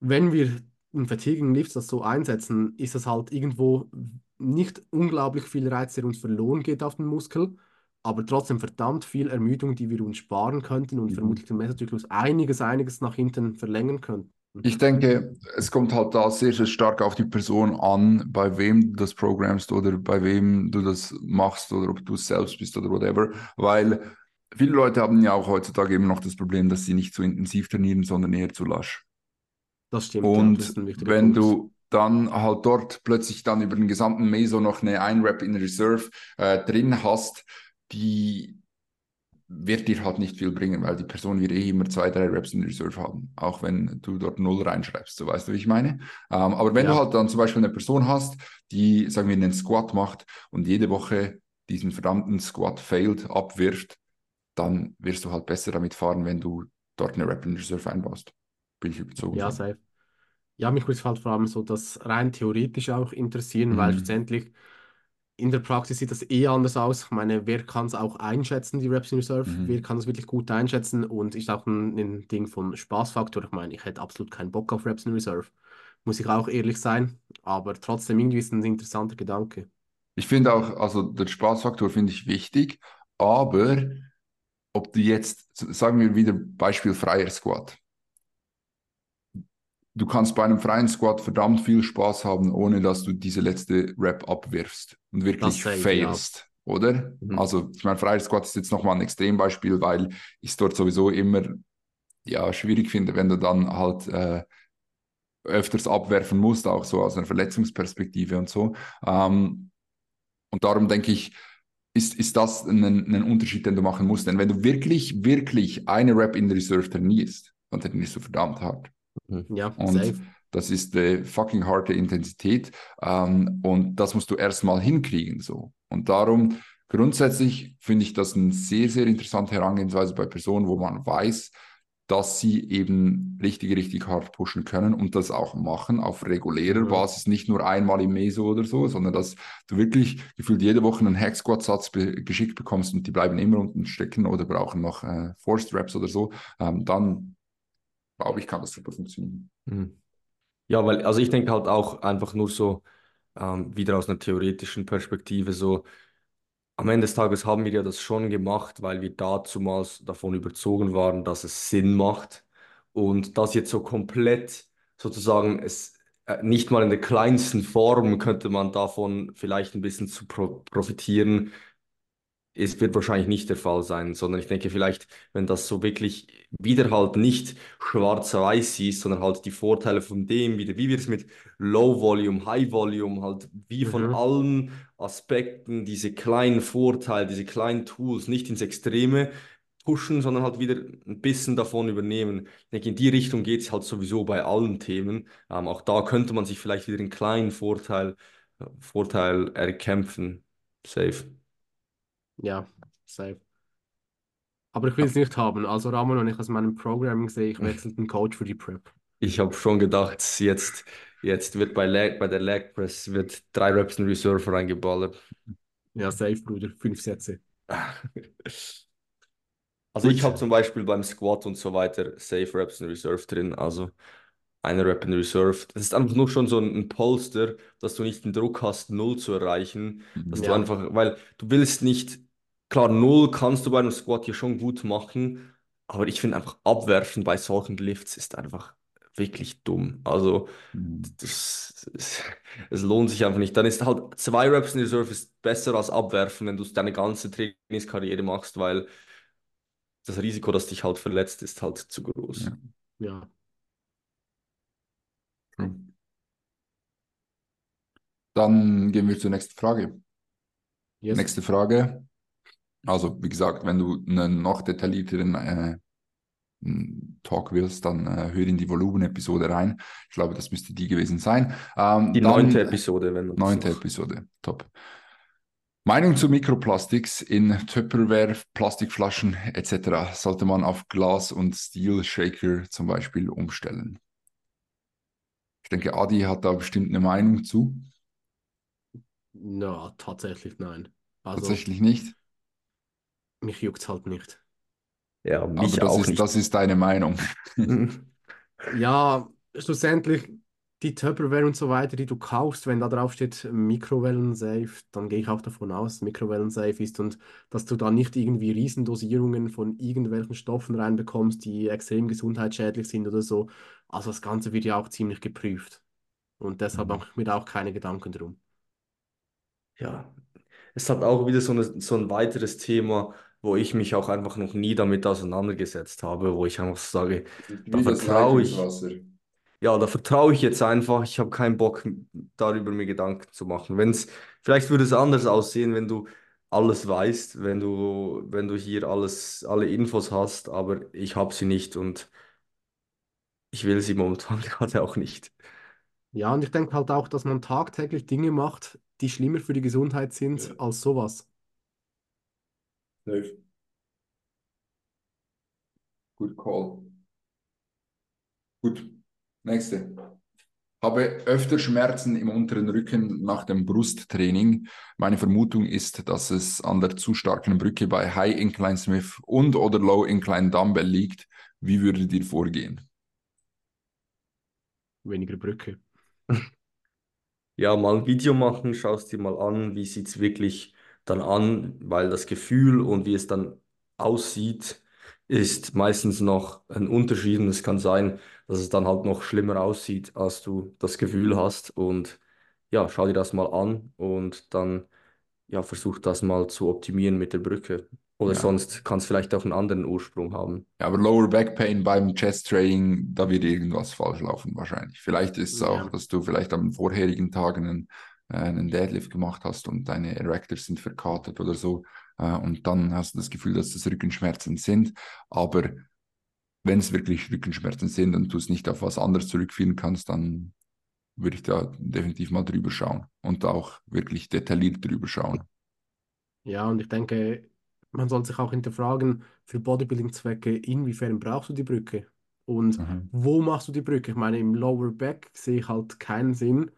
wenn wir in Fatiguing Lifts das so einsetzen, ist das halt irgendwo nicht unglaublich viel Reiz, der uns verloren geht auf den Muskel, aber trotzdem verdammt viel Ermüdung, die wir uns sparen könnten und Mhm. vermutlich den Messerzyklus einiges, einiges nach hinten verlängern könnten. Ich denke, es kommt halt da sehr, sehr stark auf die Person an, bei wem du das programmst oder bei wem du das machst oder ob du es selbst bist oder whatever. Weil viele Leute haben ja auch heutzutage eben noch das Problem, dass sie nicht zu intensiv trainieren, sondern eher zu lasch. Das stimmt, ja, das Und ein wichtiger wenn Punkt. du dann halt dort plötzlich dann über den gesamten Meso noch eine Ein-Rep in Reserve äh, drin hast, die wird dir halt nicht viel bringen, weil die Person wird eh immer zwei, drei Reps in Reserve haben, auch wenn du dort null reinschreibst, so weißt du, wie ich meine. Ähm, aber wenn Ja. du halt dann zum Beispiel eine Person hast, die, sagen wir, einen Squat macht und jede Woche diesen verdammten Squat failed abwirft, dann wirst du halt besser damit fahren, wenn du dort eine Rep in Reserve einbaust. Bin ich überzogen. Ja, safe. Ja, mich würde es halt vor allem so das rein theoretisch auch interessieren, weil Mhm. schlussendlich in der Praxis sieht das eh anders aus. Ich meine, wer kann es auch einschätzen, die Reps in Reserve? Mhm. Wer kann das wirklich gut einschätzen? Und ist auch ein, ein Ding von Spaßfaktor. Ich meine, ich hätte absolut keinen Bock auf Reps in Reserve. Muss ich auch ehrlich sein. Aber trotzdem irgendwie ist es ein interessanter Gedanke. Ich finde auch, also der Spaßfaktor finde ich wichtig, aber ob du jetzt, sagen wir wieder Beispiel freier Squat. Du kannst bei einem freien Squat verdammt viel Spaß haben, ohne dass du diese letzte Rep abwirfst und wirklich failst, oder? Mhm. Also, ich meine, freier Squat ist jetzt nochmal ein Extrembeispiel, weil ich es dort sowieso immer ja, schwierig finde, wenn du dann halt äh, öfters abwerfen musst, auch so aus einer Verletzungsperspektive und so. Ähm, und darum denke ich, ist, ist das ein, ein Unterschied, den du machen musst. Denn wenn du wirklich, wirklich eine Rep in Reserve trainierst, dann trainierst du verdammt hart. Ja, Und safe. das ist die fucking harte Intensität. Ähm, und das musst du erstmal hinkriegen. So. Und darum, grundsätzlich finde ich das eine sehr, sehr interessante Herangehensweise bei Personen, wo man weiß, dass sie eben richtig, richtig hart pushen können und das auch machen auf regulärer Mhm. Basis, nicht nur einmal im Meso oder so, sondern dass du wirklich gefühlt jede Woche einen Hack-Squat-Satz be geschickt bekommst und die bleiben immer unten stecken oder brauchen noch äh, Forced Reps oder so, ähm, dann glaube ich, kann das super funktionieren. Mhm. Ja, weil, also ich denke halt auch einfach nur so, ähm, wieder aus einer theoretischen Perspektive, so am Ende des Tages haben wir ja das schon gemacht, weil wir dazumals davon überzogen waren, dass es Sinn macht. Und das jetzt so komplett sozusagen, es äh, nicht mal in der kleinsten Form könnte man davon vielleicht ein bisschen zu pro profitieren. Es wird wahrscheinlich nicht der Fall sein, sondern ich denke vielleicht, wenn das so wirklich wieder halt nicht schwarz-weiß siehst, sondern halt die Vorteile von dem, wieder, wie wir es mit Low Volume, High Volume, halt wie von Mhm. allen Aspekten diese kleinen Vorteile, diese kleinen Tools nicht ins Extreme pushen, sondern halt wieder ein bisschen davon übernehmen. Ich denke, in die Richtung geht es halt sowieso bei allen Themen. Ähm, auch da könnte man sich vielleicht wieder einen kleinen Vorteil, Vorteil erkämpfen. Safe. Ja, safe. Aber ich will es nicht haben. Also Ramon, wenn ich aus meinem Programming sehe, ich wechsle den Coach für die Prep. Ich habe schon gedacht, jetzt, jetzt wird bei, Leg, bei der Leg Press wird drei Reps in Reserve reingeballert. Ja, safe, Bruder. Fünf Sätze. Also ich habe zum Beispiel beim Squat und so weiter Safe Reps in Reserve drin, also eine Rep in Reserve. Das ist einfach nur schon so ein, Polster, dass du nicht den Druck hast, Null zu erreichen. Dass du Ja. einfach, weil du willst nicht, klar, Null kannst du bei einem Squat hier schon gut machen, aber ich finde einfach abwerfen bei solchen Lifts ist einfach wirklich dumm. Also Mhm. das, es, lohnt sich einfach nicht. Dann ist halt zwei Reps in Reserve ist besser als abwerfen, wenn du deine ganze Trainingskarriere machst, weil das Risiko, dass dich halt verletzt, ist halt zu groß. Ja. Ja. Dann gehen wir zur nächsten Frage. Yes. Nächste Frage. Also, wie gesagt, wenn du einen noch detaillierteren äh, Talk willst, dann äh, hör in die Volumen-Episode rein. Ich glaube, das müsste die gewesen sein. Ähm, Die dann- neunte Episode, wenn das Neunte Episode, top. Meinung zu Mikroplastiks in Tupperware, Plastikflaschen etc. sollte man auf Glas- und Steel-Shaker zum Beispiel umstellen. Ich denke, Adi hat da bestimmt eine Meinung zu. Na, tatsächlich nein. Also, Tatsächlich nicht. Mich juckt es halt nicht. Ja, Aber mich das auch ist, nicht. das ist deine Meinung. Ja, schlussendlich die Tupperware und so weiter, die du kaufst, wenn da drauf steht Mikrowellen-safe, dann gehe ich auch davon aus, dass Mikrowellen-safe ist und dass du da nicht irgendwie Riesendosierungen von irgendwelchen Stoffen reinbekommst, die extrem gesundheitsschädlich sind oder so. Also das Ganze wird ja auch ziemlich geprüft. Und deshalb Mhm. mache ich mir da auch keine Gedanken drum. Ja, es hat auch wieder so, eine, so ein weiteres Thema, wo ich mich auch einfach noch nie damit auseinandergesetzt habe, wo ich einfach sage, Da vertraue ich. ja, da vertraue ich jetzt einfach, ich habe keinen Bock darüber mir Gedanken zu machen. Wenn's, vielleicht würde es anders aussehen, wenn du alles weißt, wenn du, wenn du hier alles, alle Infos hast, aber ich habe sie nicht und ich will sie momentan gerade auch nicht. Ja, und ich denke halt auch, dass man tagtäglich Dinge macht, die schlimmer für die Gesundheit sind Ja. als sowas. Safe. Good call. Gut, nächste. Habe öfter Schmerzen im unteren Rücken nach dem Brusttraining. Meine Vermutung ist, dass es an der zu starken Brücke bei High Incline Smith und oder Low Incline Dumbbell liegt. Wie würdet ihr vorgehen? Weniger Brücke. Ja, mal ein Video machen, schaust dir mal an, wie sieht es wirklich dann an, weil das Gefühl und wie es dann aussieht, ist meistens noch ein Unterschied und es kann sein, dass es dann halt noch schlimmer aussieht, als du das Gefühl hast. Und ja, schau dir das mal an und dann ja, versuch das mal zu optimieren mit der Brücke oder Ja. sonst kann es vielleicht auch einen anderen Ursprung haben. Ja, aber Lower Back Pain beim Chest Training, da wird irgendwas falsch laufen wahrscheinlich. Vielleicht ist es Ja. auch, dass du vielleicht am vorherigen Tag einen, äh, einen Deadlift gemacht hast und deine Erectors sind verkatert oder so. Äh, und dann hast du das Gefühl, dass das Rückenschmerzen sind. Aber wenn es wirklich Rückenschmerzen sind und du es nicht auf was anderes zurückführen kannst, dann würde ich da definitiv mal drüber schauen und auch wirklich detailliert drüber schauen. Ja, und ich denke, man sollte sich auch hinterfragen, für Bodybuilding-Zwecke, inwiefern brauchst du die Brücke? Und Mhm. wo machst du die Brücke? Ich meine, im Lower Back sehe ich halt keinen Sinn,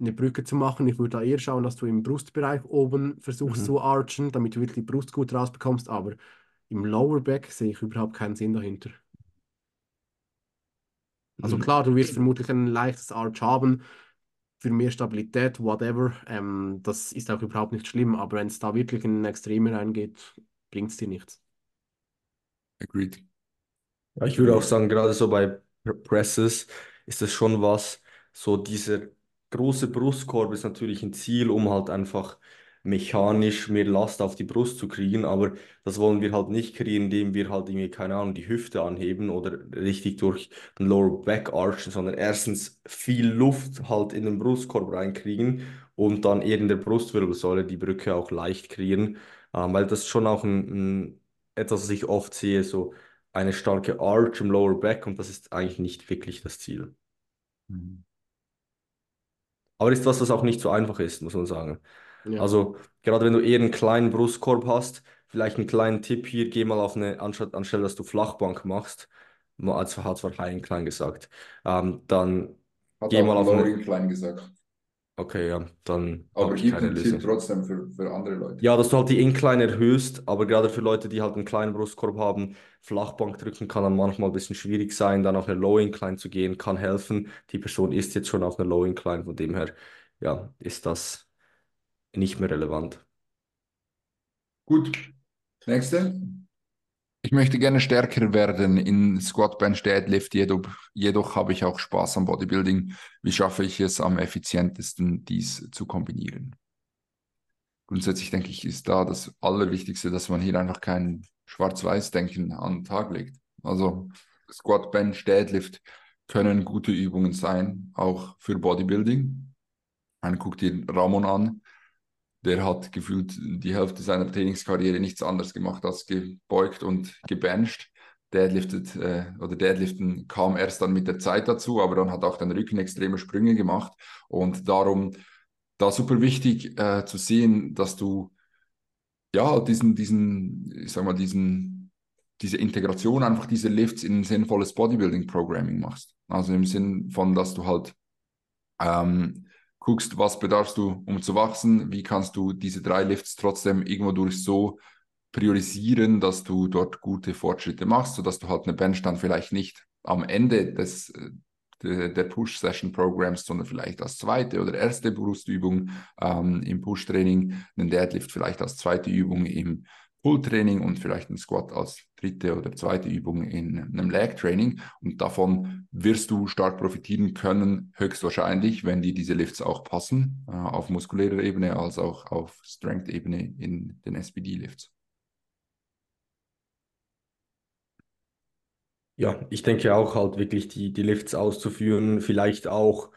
eine Brücke zu machen. Ich würde da eher schauen, dass du im Brustbereich oben versuchst Mhm. zu archen, damit du wirklich die Brust gut rausbekommst. Aber im Lower Back sehe ich überhaupt keinen Sinn dahinter. Also Mhm. klar, du wirst vermutlich ein leichtes Arch haben für mehr Stabilität, whatever. Ähm, das ist auch überhaupt nicht schlimm, aber wenn es da wirklich in Extreme reingeht, bringt es dir nichts. Agreed. Ja, ich würde auch sagen, gerade so bei Pr- Presses ist das schon was, so dieser große Brustkorb ist natürlich ein Ziel, um halt einfach mechanisch mehr Last auf die Brust zu kriegen, aber das wollen wir halt nicht kreieren, indem wir halt irgendwie, keine Ahnung, die Hüfte anheben oder richtig durch den Lower Back archen, sondern erstens viel Luft halt in den Brustkorb reinkriegen und dann eher in der Brustwirbelsäule die Brücke auch leicht kreieren, ähm, weil das schon auch ein, ein, etwas, was ich oft sehe, so eine starke Arch im Lower Back und das ist eigentlich nicht wirklich das Ziel. Mhm. Aber ist was, was auch nicht so einfach ist, muss man sagen. Ja. Also gerade wenn du eher einen kleinen Brustkorb hast, vielleicht einen kleinen Tipp hier, geh mal auf eine, anstatt, anstelle dass du Flachbank machst, mal als hat zwar High Incline gesagt, ähm, dann, Hat Geh mal auf Lower eine- Incline gesagt. Okay, ja, dann Aber ich keine Lösung. trotzdem für, für andere Leute. Ja, dass du halt die Incline erhöhst, aber gerade für Leute, die halt einen kleinen Brustkorb haben, Flachbank drücken kann dann manchmal ein bisschen schwierig sein, dann auf eine Low Incline zu gehen, kann helfen. Die Person ist jetzt schon auf einer Low Incline, von dem her, ja, ist das nicht mehr relevant. Gut. Nächste. Ich möchte gerne stärker werden in Squat, Bench, Deadlift, jedoch, jedoch habe ich auch Spaß am Bodybuilding. Wie schaffe ich es am effizientesten, dies zu kombinieren? Grundsätzlich denke ich, ist da das Allerwichtigste, dass man hier einfach kein Schwarz-Weiß-Denken an den Tag legt. Also Squat, Bench, Deadlift können gute Übungen sein, auch für Bodybuilding. Man guckt dir Ramon an, der hat gefühlt die Hälfte seiner Trainingskarriere nichts anderes gemacht als gebeugt und gebencht. Deadliftet äh, oder Deadliften kam erst dann mit der Zeit dazu, aber dann hat auch den Rücken extreme Sprünge gemacht und darum da super wichtig äh, zu sehen, dass du ja diesen diesen ich sag mal diesen diese Integration einfach diese Lifts in ein sinnvolles Bodybuilding Programming machst. Also im Sinn von, dass du halt ähm, guckst, was bedarfst du, um zu wachsen, wie kannst du diese drei Lifts trotzdem irgendwo durch so priorisieren, dass du dort gute Fortschritte machst, sodass du halt eine Bench dann vielleicht nicht am Ende des äh, der Push-Session-Programs, sondern vielleicht als zweite oder erste Brustübung ähm, im Push-Training, einen Deadlift vielleicht als zweite Übung im Pull-Training und vielleicht ein Squat als dritte oder zweite Übung in einem Leg-Training. Und davon wirst du stark profitieren können, höchstwahrscheinlich, wenn dir diese Lifts auch passen, äh, auf muskulärer Ebene als auch auf Strength-Ebene in den SBD-Lifts. Ja, ich denke auch halt wirklich die, die Lifts auszuführen, vielleicht auch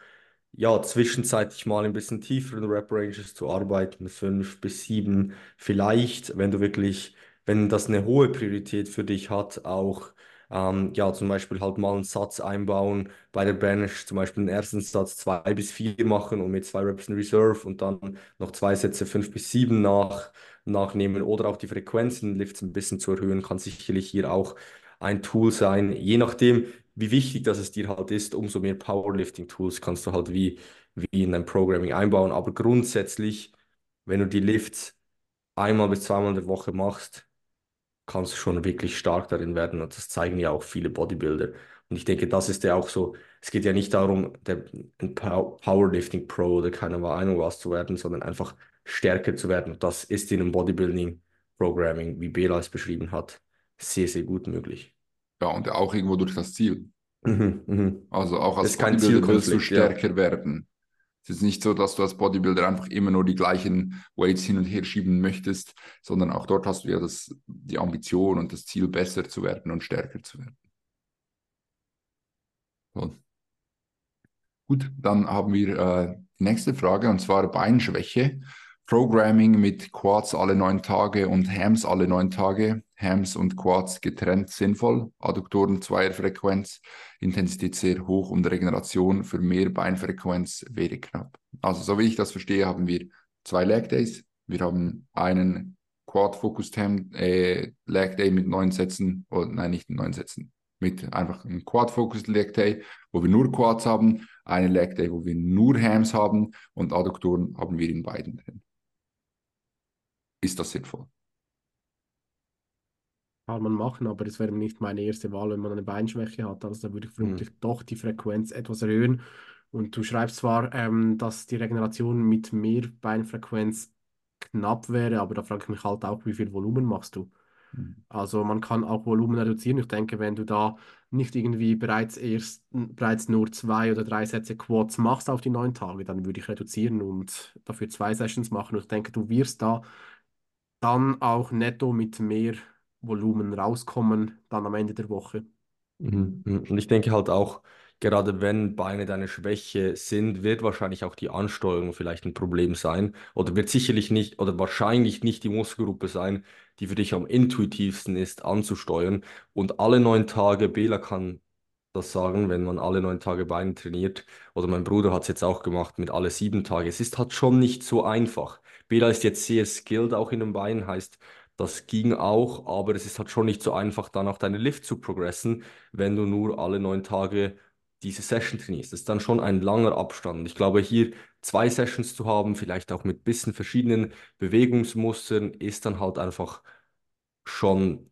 ja, zwischenzeitlich mal ein bisschen tieferen Rep-Ranges zu arbeiten, fünf bis sieben, vielleicht, wenn du wirklich, wenn das eine hohe Priorität für dich hat, auch ähm, ja, zum Beispiel halt mal einen Satz einbauen bei der Bench, zum Beispiel den ersten Satz zwei bis vier machen und mit zwei Reps in Reserve und dann noch zwei Sätze fünf bis sieben nach, nachnehmen oder auch die Frequenzen Lifts ein bisschen zu erhöhen, kann sicherlich hier auch ein Tool sein, je nachdem, wie wichtig das es dir halt ist, umso mehr Powerlifting-Tools kannst du halt wie, wie in dein Programming einbauen. Aber grundsätzlich, wenn du die Lifts einmal bis zweimal in der Woche machst, kannst du schon wirklich stark darin werden. Und das zeigen ja auch viele Bodybuilder. Und ich denke, das ist ja auch so, es geht ja nicht darum, der, ein Powerlifting-Pro oder keine Ahnung was zu werden, sondern einfach stärker zu werden. Und das ist in einem Bodybuilding-Programming, wie Bela es beschrieben hat, sehr, sehr gut möglich. Ja, und auch irgendwo durch das Ziel. Mhm, mhm. Also auch als Bodybuilder willst du stärker ja. werden. Es ist nicht so, dass du als Bodybuilder einfach immer nur die gleichen Weights hin und her schieben möchtest, sondern auch dort hast du ja das, die Ambition und das Ziel, besser zu werden und stärker zu werden. So. Gut, dann haben wir äh, die nächste Frage und zwar Beinschwäche. Programming mit Quads alle neun Tage und Hams alle neun Tage. Hams und Quads getrennt sinnvoll. Adduktoren Zweierfrequenz, Intensität sehr hoch und Regeneration für mehr Beinfrequenz wäre knapp. Also so wie ich das verstehe, haben wir zwei Leg Days. Wir haben einen Quad-Focused Ham äh, Leg Day mit neun Sätzen, oder nein, nicht neun Sätzen, mit einfach einem Quad-Focused Leg Day, wo wir nur Quads haben, einen Leg Day, wo wir nur Hams haben und Adduktoren haben wir in beiden drin. Ist das sinnvoll? Kann man machen, aber das wäre nicht meine erste Wahl, wenn man eine Beinschwäche hat. Also da würde ich vermutlich mhm. doch die Frequenz etwas erhöhen. Und du schreibst zwar, ähm, dass die Regeneration mit mehr Beinfrequenz knapp wäre, aber da frage ich mich halt auch, wie viel Volumen machst du? Mhm. Also man kann auch Volumen reduzieren. Ich denke, wenn du da nicht irgendwie bereits erst bereits nur zwei oder drei Sätze Quads machst auf die neun Tage, dann würde ich reduzieren und dafür zwei Sessions machen. Und ich denke, du wirst da dann auch netto mit mehr Volumen rauskommen, dann am Ende der Woche. Mhm, mhm. Und ich denke halt auch, gerade wenn Beine deine Schwäche sind, wird wahrscheinlich auch die Ansteuerung vielleicht ein Problem sein oder wird sicherlich nicht oder wahrscheinlich nicht die Muskelgruppe sein, die für dich am intuitivsten ist anzusteuern. Und alle neun Tage, Bela kann das sagen, wenn man alle neun Tage Beine trainiert, oder mein Bruder hat es jetzt auch gemacht mit alle sieben Tage. Es ist halt schon nicht so einfach. Bela ist jetzt sehr skilled auch in den Beinen, heißt, das ging auch, aber es ist halt schon nicht so einfach, dann auch deine Lift zu progressen, wenn du nur alle neun Tage diese Session trainierst. Das ist dann schon ein langer Abstand. Ich glaube, hier zwei Sessions zu haben, vielleicht auch mit bisschen verschiedenen Bewegungsmustern, ist dann halt einfach schon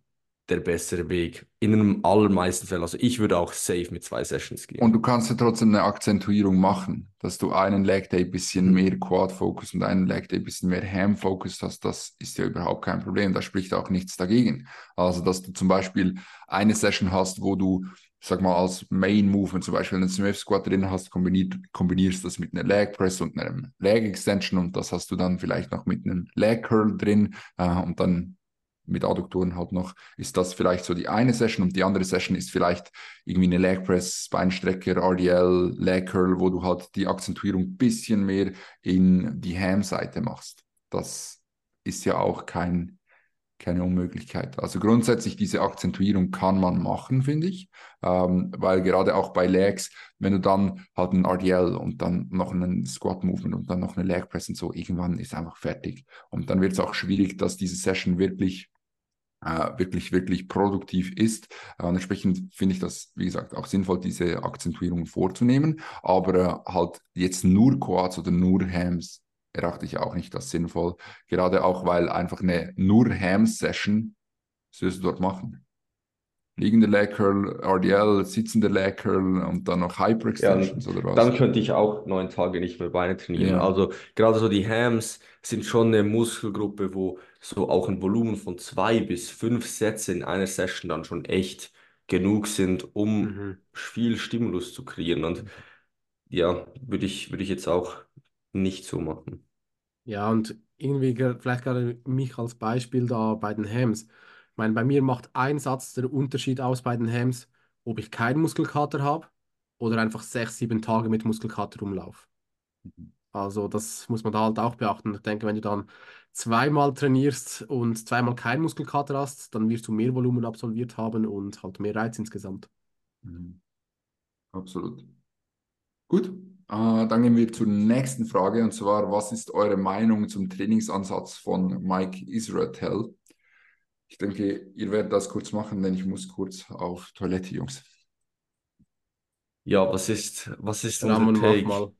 der bessere Weg. In den allermeisten Fällen. Also ich würde auch safe mit zwei Sessions gehen. Und du kannst ja trotzdem eine Akzentuierung machen, dass du einen Leg Day ein bisschen mhm. mehr Quad-Focus und einen Leg Day ein bisschen mehr Ham-Focus hast. Das ist ja überhaupt kein Problem. Da spricht auch nichts dagegen. Also, dass du zum Beispiel eine Session hast, wo du sag mal, als Main Movement zum Beispiel einen Smith Squat drin hast, kombiniert, kombinierst das mit einer Leg Press und einem Leg Extension und das hast du dann vielleicht noch mit einem Leg Curl drin äh, und dann mit Adduktoren halt noch, ist das vielleicht so die eine Session und die andere Session ist vielleicht irgendwie eine Leg Press, Beinstrecker, RDL, Leg Curl, wo du halt die Akzentuierung ein bisschen mehr in die Ham-Seite machst. das ist ja auch kein, keine Unmöglichkeit. Also grundsätzlich diese Akzentuierung kann man machen, finde ich, ähm, weil gerade auch bei Legs, wenn du dann halt ein RDL und dann noch einen Squat Movement und dann noch eine Leg Press und so, irgendwann ist einfach fertig. Und dann wird es auch schwierig, dass diese Session wirklich äh, wirklich, wirklich produktiv ist. Äh, entsprechend finde ich das, wie gesagt, auch sinnvoll, diese Akzentuierung vorzunehmen. Aber äh, halt jetzt nur Quads oder nur Hams erachte ich auch nicht als sinnvoll. Gerade auch, weil einfach eine nur Ham-Session, was wirst du dort machen? Liegende Leg Curl, RDL, sitzende Leg Curl und dann noch Hyperextensions ja, oder was? Dann könnte ich auch neun Tage nicht mehr Beine trainieren. Ja. Also gerade so die Hams sind schon eine Muskelgruppe, wo so auch ein Volumen von zwei bis fünf Sätze in einer Session dann schon echt genug sind, um Mhm. viel Stimulus zu kreieren. Und ja, würde ich, würde ich jetzt auch nicht so machen. Ja, und irgendwie vielleicht gerade mich als Beispiel da bei den Hams. Ich meine, bei mir macht ein Satz den Unterschied aus bei den Hams, ob ich keinen Muskelkater habe oder einfach sechs, sieben Tage mit Muskelkater rumlaufe. Also das muss man da halt auch beachten. Ich denke, wenn du dann zweimal trainierst und zweimal keinen Muskelkater hast, dann wirst du mehr Volumen absolviert haben und halt mehr Reiz insgesamt. Mhm. Absolut. Gut, dann gehen wir zur nächsten Frage und zwar, was ist eure Meinung zum Trainingsansatz von Mike Israetel? Ich denke, ihr werdet das kurz machen, denn ich muss kurz auf Toilette, Jungs. Ja, was ist, was ist unser mach Take? mal.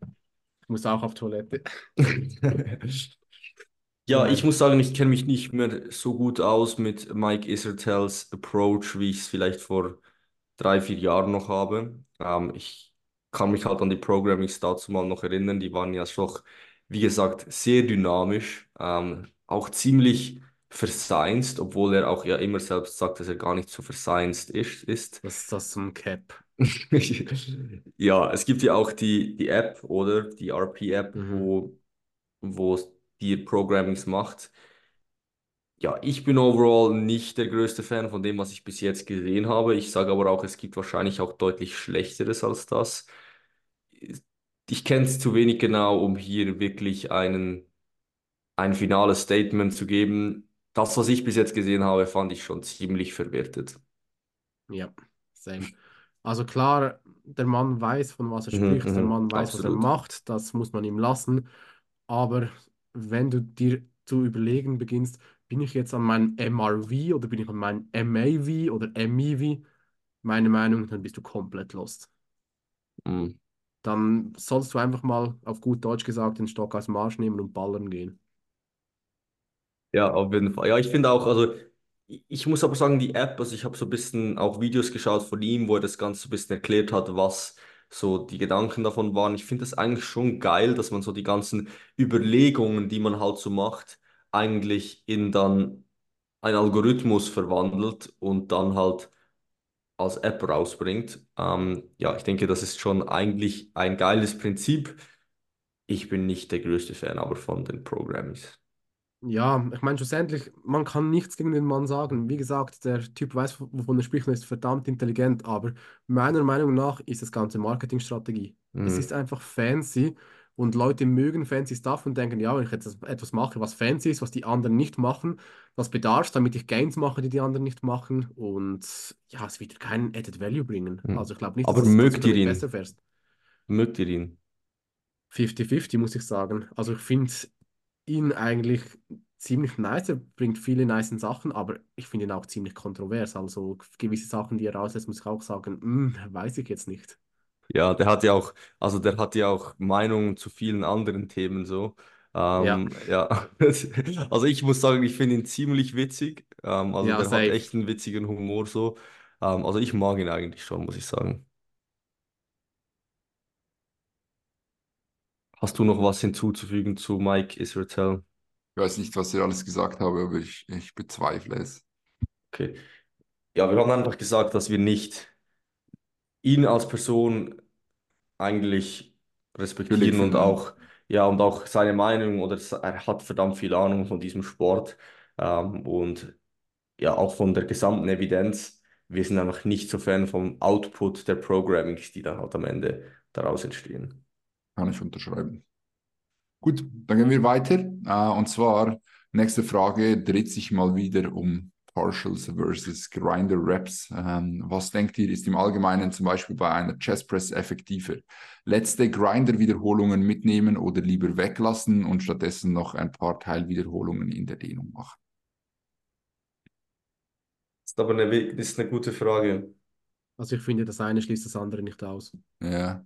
Ich muss auch auf Toilette. Ja, ich muss sagen, ich kenne mich nicht mehr so gut aus mit Mike Isertels Approach, wie ich es vielleicht vor drei, vier Jahren noch habe. Ähm, ich kann mich halt an die Programmings dazu mal noch erinnern. Die waren ja doch, wie gesagt, sehr dynamisch, ähm, auch ziemlich verscienceed, obwohl er auch ja immer selbst sagt, dass er gar nicht so verscienceed ist. ist. Was ist das zum Cap? Ja, es gibt ja auch die, die App, oder? Die RP-App, Mhm. wo, wo die Programmings macht. Ja, ich bin overall nicht der größte Fan von dem, was ich bis jetzt gesehen habe. Ich sage aber auch, es gibt wahrscheinlich auch deutlich Schlechteres als das. Ich kenne es zu wenig genau, um hier wirklich einen, ein finales Statement zu geben. Das, was ich bis jetzt gesehen habe, fand ich schon ziemlich verwertet. Ja, same. Also klar, der Mann weiß, von was er Mhm, spricht, der mhm, Mann weiß, was er absolut. macht, das muss man ihm lassen. Aber wenn du dir zu überlegen beginnst, bin ich jetzt an meinem MRV oder bin ich an meinem MAV oder MEV, meine Meinung, dann bist du komplett lost. Mhm. Dann sollst du einfach mal auf gut Deutsch gesagt den Stock aus dem Arsch nehmen und ballern gehen. Ja, auf jeden Fall. Ja, ich finde auch, also ich ich muss aber sagen, die App, also ich habe so ein bisschen auch Videos geschaut von ihm, wo er das Ganze so ein bisschen erklärt hat, was so die Gedanken davon waren. Ich finde das eigentlich schon geil, dass man so die ganzen Überlegungen, die man halt so macht, eigentlich in dann einen Algorithmus verwandelt und dann halt als App rausbringt. Ähm, ja, ich denke, das ist schon eigentlich ein geiles Prinzip. Ich bin nicht der größte Fan aber von den Programmings. Ja, ich meine, schlussendlich, man kann nichts gegen den Mann sagen. Wie gesagt, der Typ weiß, wovon er spricht und ist verdammt intelligent, aber meiner Meinung nach ist das Ganze Marketingstrategie. Es Mhm. ist einfach fancy und Leute mögen fancy Stuff und denken, ja, wenn ich jetzt etwas mache, was fancy ist, was die anderen nicht machen, das bedarf es, damit ich Gains mache, die die anderen nicht machen und ja, es wird keinen Added Value bringen. Mhm. Also ich glaube nicht, Aber dass, mögt du ihr ihn? besser fährst. Mögt ihr ihn? 50-50, muss ich sagen. Also ich finde ihn eigentlich ziemlich nice. Er bringt viele nice Sachen, aber ich finde ihn auch ziemlich kontrovers. Also gewisse Sachen, die er rauslässt, muss ich auch sagen, hm, weiß ich jetzt nicht. Ja, der hat ja auch, also der hat ja auch Meinungen zu vielen anderen Themen so. Ja, Ähm, ja, also ich muss sagen, ich finde ihn ziemlich witzig. Ähm, also ja, der hat safe. echt einen witzigen Humor so. Ähm, also ich mag ihn eigentlich schon, muss ich sagen. Hast du noch was hinzuzufügen zu Mike Israetel? Ich weiß nicht, was ihr alles gesagt habe, aber ich, ich bezweifle es. Okay. Ja, wir haben einfach gesagt, dass wir nicht ihn als Person eigentlich respektieren und finden. auch, ja, und auch seine Meinung oder er hat verdammt viel Ahnung von diesem Sport ähm, und ja, auch von der gesamten Evidenz. Wir sind einfach nicht so Fan vom Output der Programmings, die dann halt am Ende daraus entstehen. Kann ich unterschreiben. Gut, dann gehen wir weiter. Äh, und zwar, nächste Frage dreht sich mal wieder um Partials versus Grinder Reps. Ähm, was denkt ihr, ist im Allgemeinen zum Beispiel bei einer Chest Press effektiver? Letzte Grinder-Wiederholungen mitnehmen oder lieber weglassen und stattdessen noch ein paar Teilwiederholungen in der Dehnung machen? Das ist aber eine, das ist eine gute Frage. Also ich finde, das eine schließt das andere nicht aus. Ja.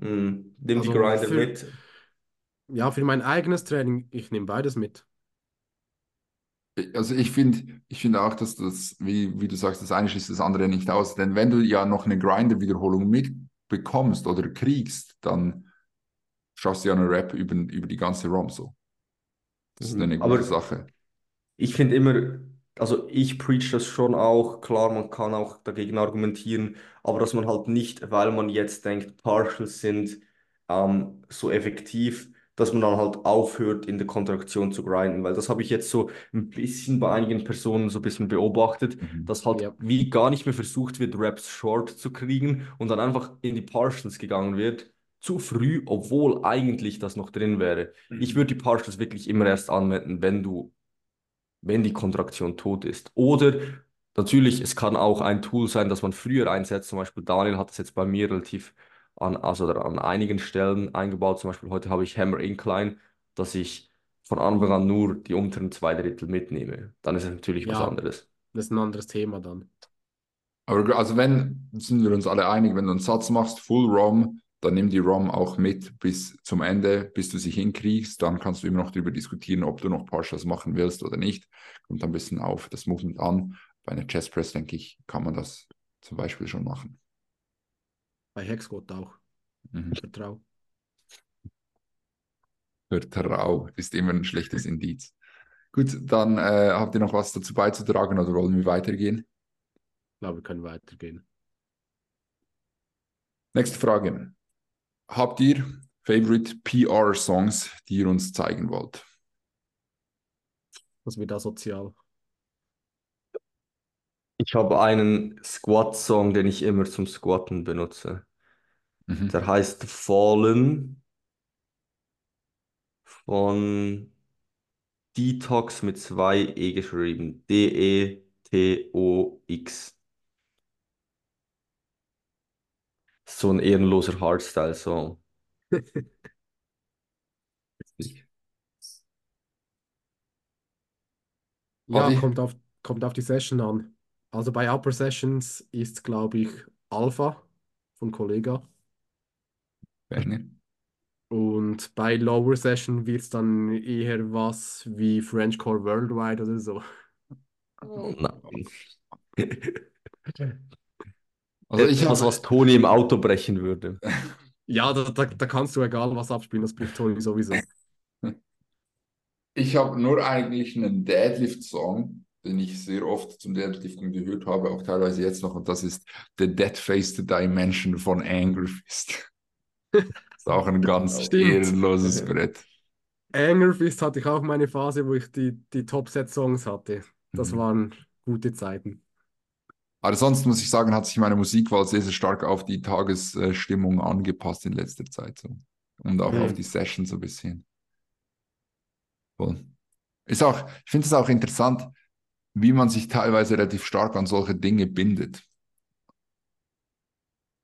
Hm. Nimm die Also Grinder für- mit. Ja, für mein eigenes Training, ich nehme beides mit. Also ich finde ich finde auch, dass das, wie, wie du sagst, das eine schließt das andere nicht aus. Denn wenn du ja noch eine Grinder-Wiederholung mitbekommst oder kriegst, dann schaffst du ja eine Rap über, über die ganze ROM so. Das ist Mhm. eine gute Aber- Sache. Ich finde immer, also ich preach das schon auch, klar, man kann auch dagegen argumentieren, aber dass man halt nicht, weil man jetzt denkt, Partials sind ähm, so effektiv, dass man dann halt aufhört, in der Kontraktion zu grinden, weil das habe ich jetzt so ein bisschen bei einigen Personen so ein bisschen beobachtet, Mhm. dass halt Ja. wie gar nicht mehr versucht wird, Reps short zu kriegen und dann einfach in die Partials gegangen wird, zu früh, obwohl eigentlich das noch drin wäre. Ich würde die Partials wirklich immer erst anwenden, wenn du wenn die Kontraktion tot ist. Oder natürlich, es kann auch ein Tool sein, das man früher einsetzt. Zum Beispiel Daniel hat das jetzt bei mir relativ an, also an einigen Stellen eingebaut. Zum Beispiel heute habe ich Hammer Incline, dass ich von Anfang an nur die unteren zwei Drittel mitnehme. Dann ist es natürlich was Ja. anderes. Das ist ein anderes Thema dann. Aber also wenn, sind wir uns alle einig, wenn du einen Satz machst, Full ROM, dann nimm die ROM auch mit bis zum Ende, bis du sie hinkriegst. Dann kannst du immer noch darüber diskutieren, ob du noch Partials machen willst oder nicht. Kommt ein bisschen auf das Movement an. Bei einer Chest Press, denke ich, kann man das zum Beispiel schon machen. Bei Hexquad auch. Mhm. Vertrau. Vertrau ist immer ein schlechtes Indiz. Gut, dann äh, habt ihr noch was dazu beizutragen oder wollen wir weitergehen? Ich glaube, wir können weitergehen. Nächste Frage. Habt ihr Favorite PR-Songs, die ihr uns zeigen wollt? Was wird da sozial? Ich habe einen Squat-Song, den ich immer zum Squatten benutze. Mhm. Der heißt Fallen von Detox mit zwei E geschrieben. E D-E-T-O-X. So ein ehrenloser Hardstyle-Song. Ja, kommt auf, kommt auf die Session an. Also bei Upper Sessions ist, glaube ich, Alpha von Kollega. Werner? Und bei Lower Session wird es dann eher was wie Frenchcore Worldwide oder so. Oh nein. Also ich Etwas, habe was Toni im Auto brechen würde. Ja, da, da, da kannst du egal was abspielen, das bricht Tony sowieso. ich hab nur eigentlich einen Deadlift-Song, den ich sehr oft zum Deadliften gehört habe, auch teilweise jetzt noch, und das ist The Dead Faced Dimension von Anger Fist. ist auch ein ganz ehrenloses Brett. Anger Fist hatte ich auch meine Phase, wo ich die, die Top-Set-Songs hatte. Das Mhm. waren gute Zeiten. Aber sonst muss ich sagen, hat sich meine Musikwahl sehr, sehr stark auf die Tagesstimmung angepasst in letzter Zeit. So. Und auch Mhm. auf die Session so ein bisschen. Voll. Ist auch, ich finde es auch interessant, wie man sich teilweise relativ stark an solche Dinge bindet.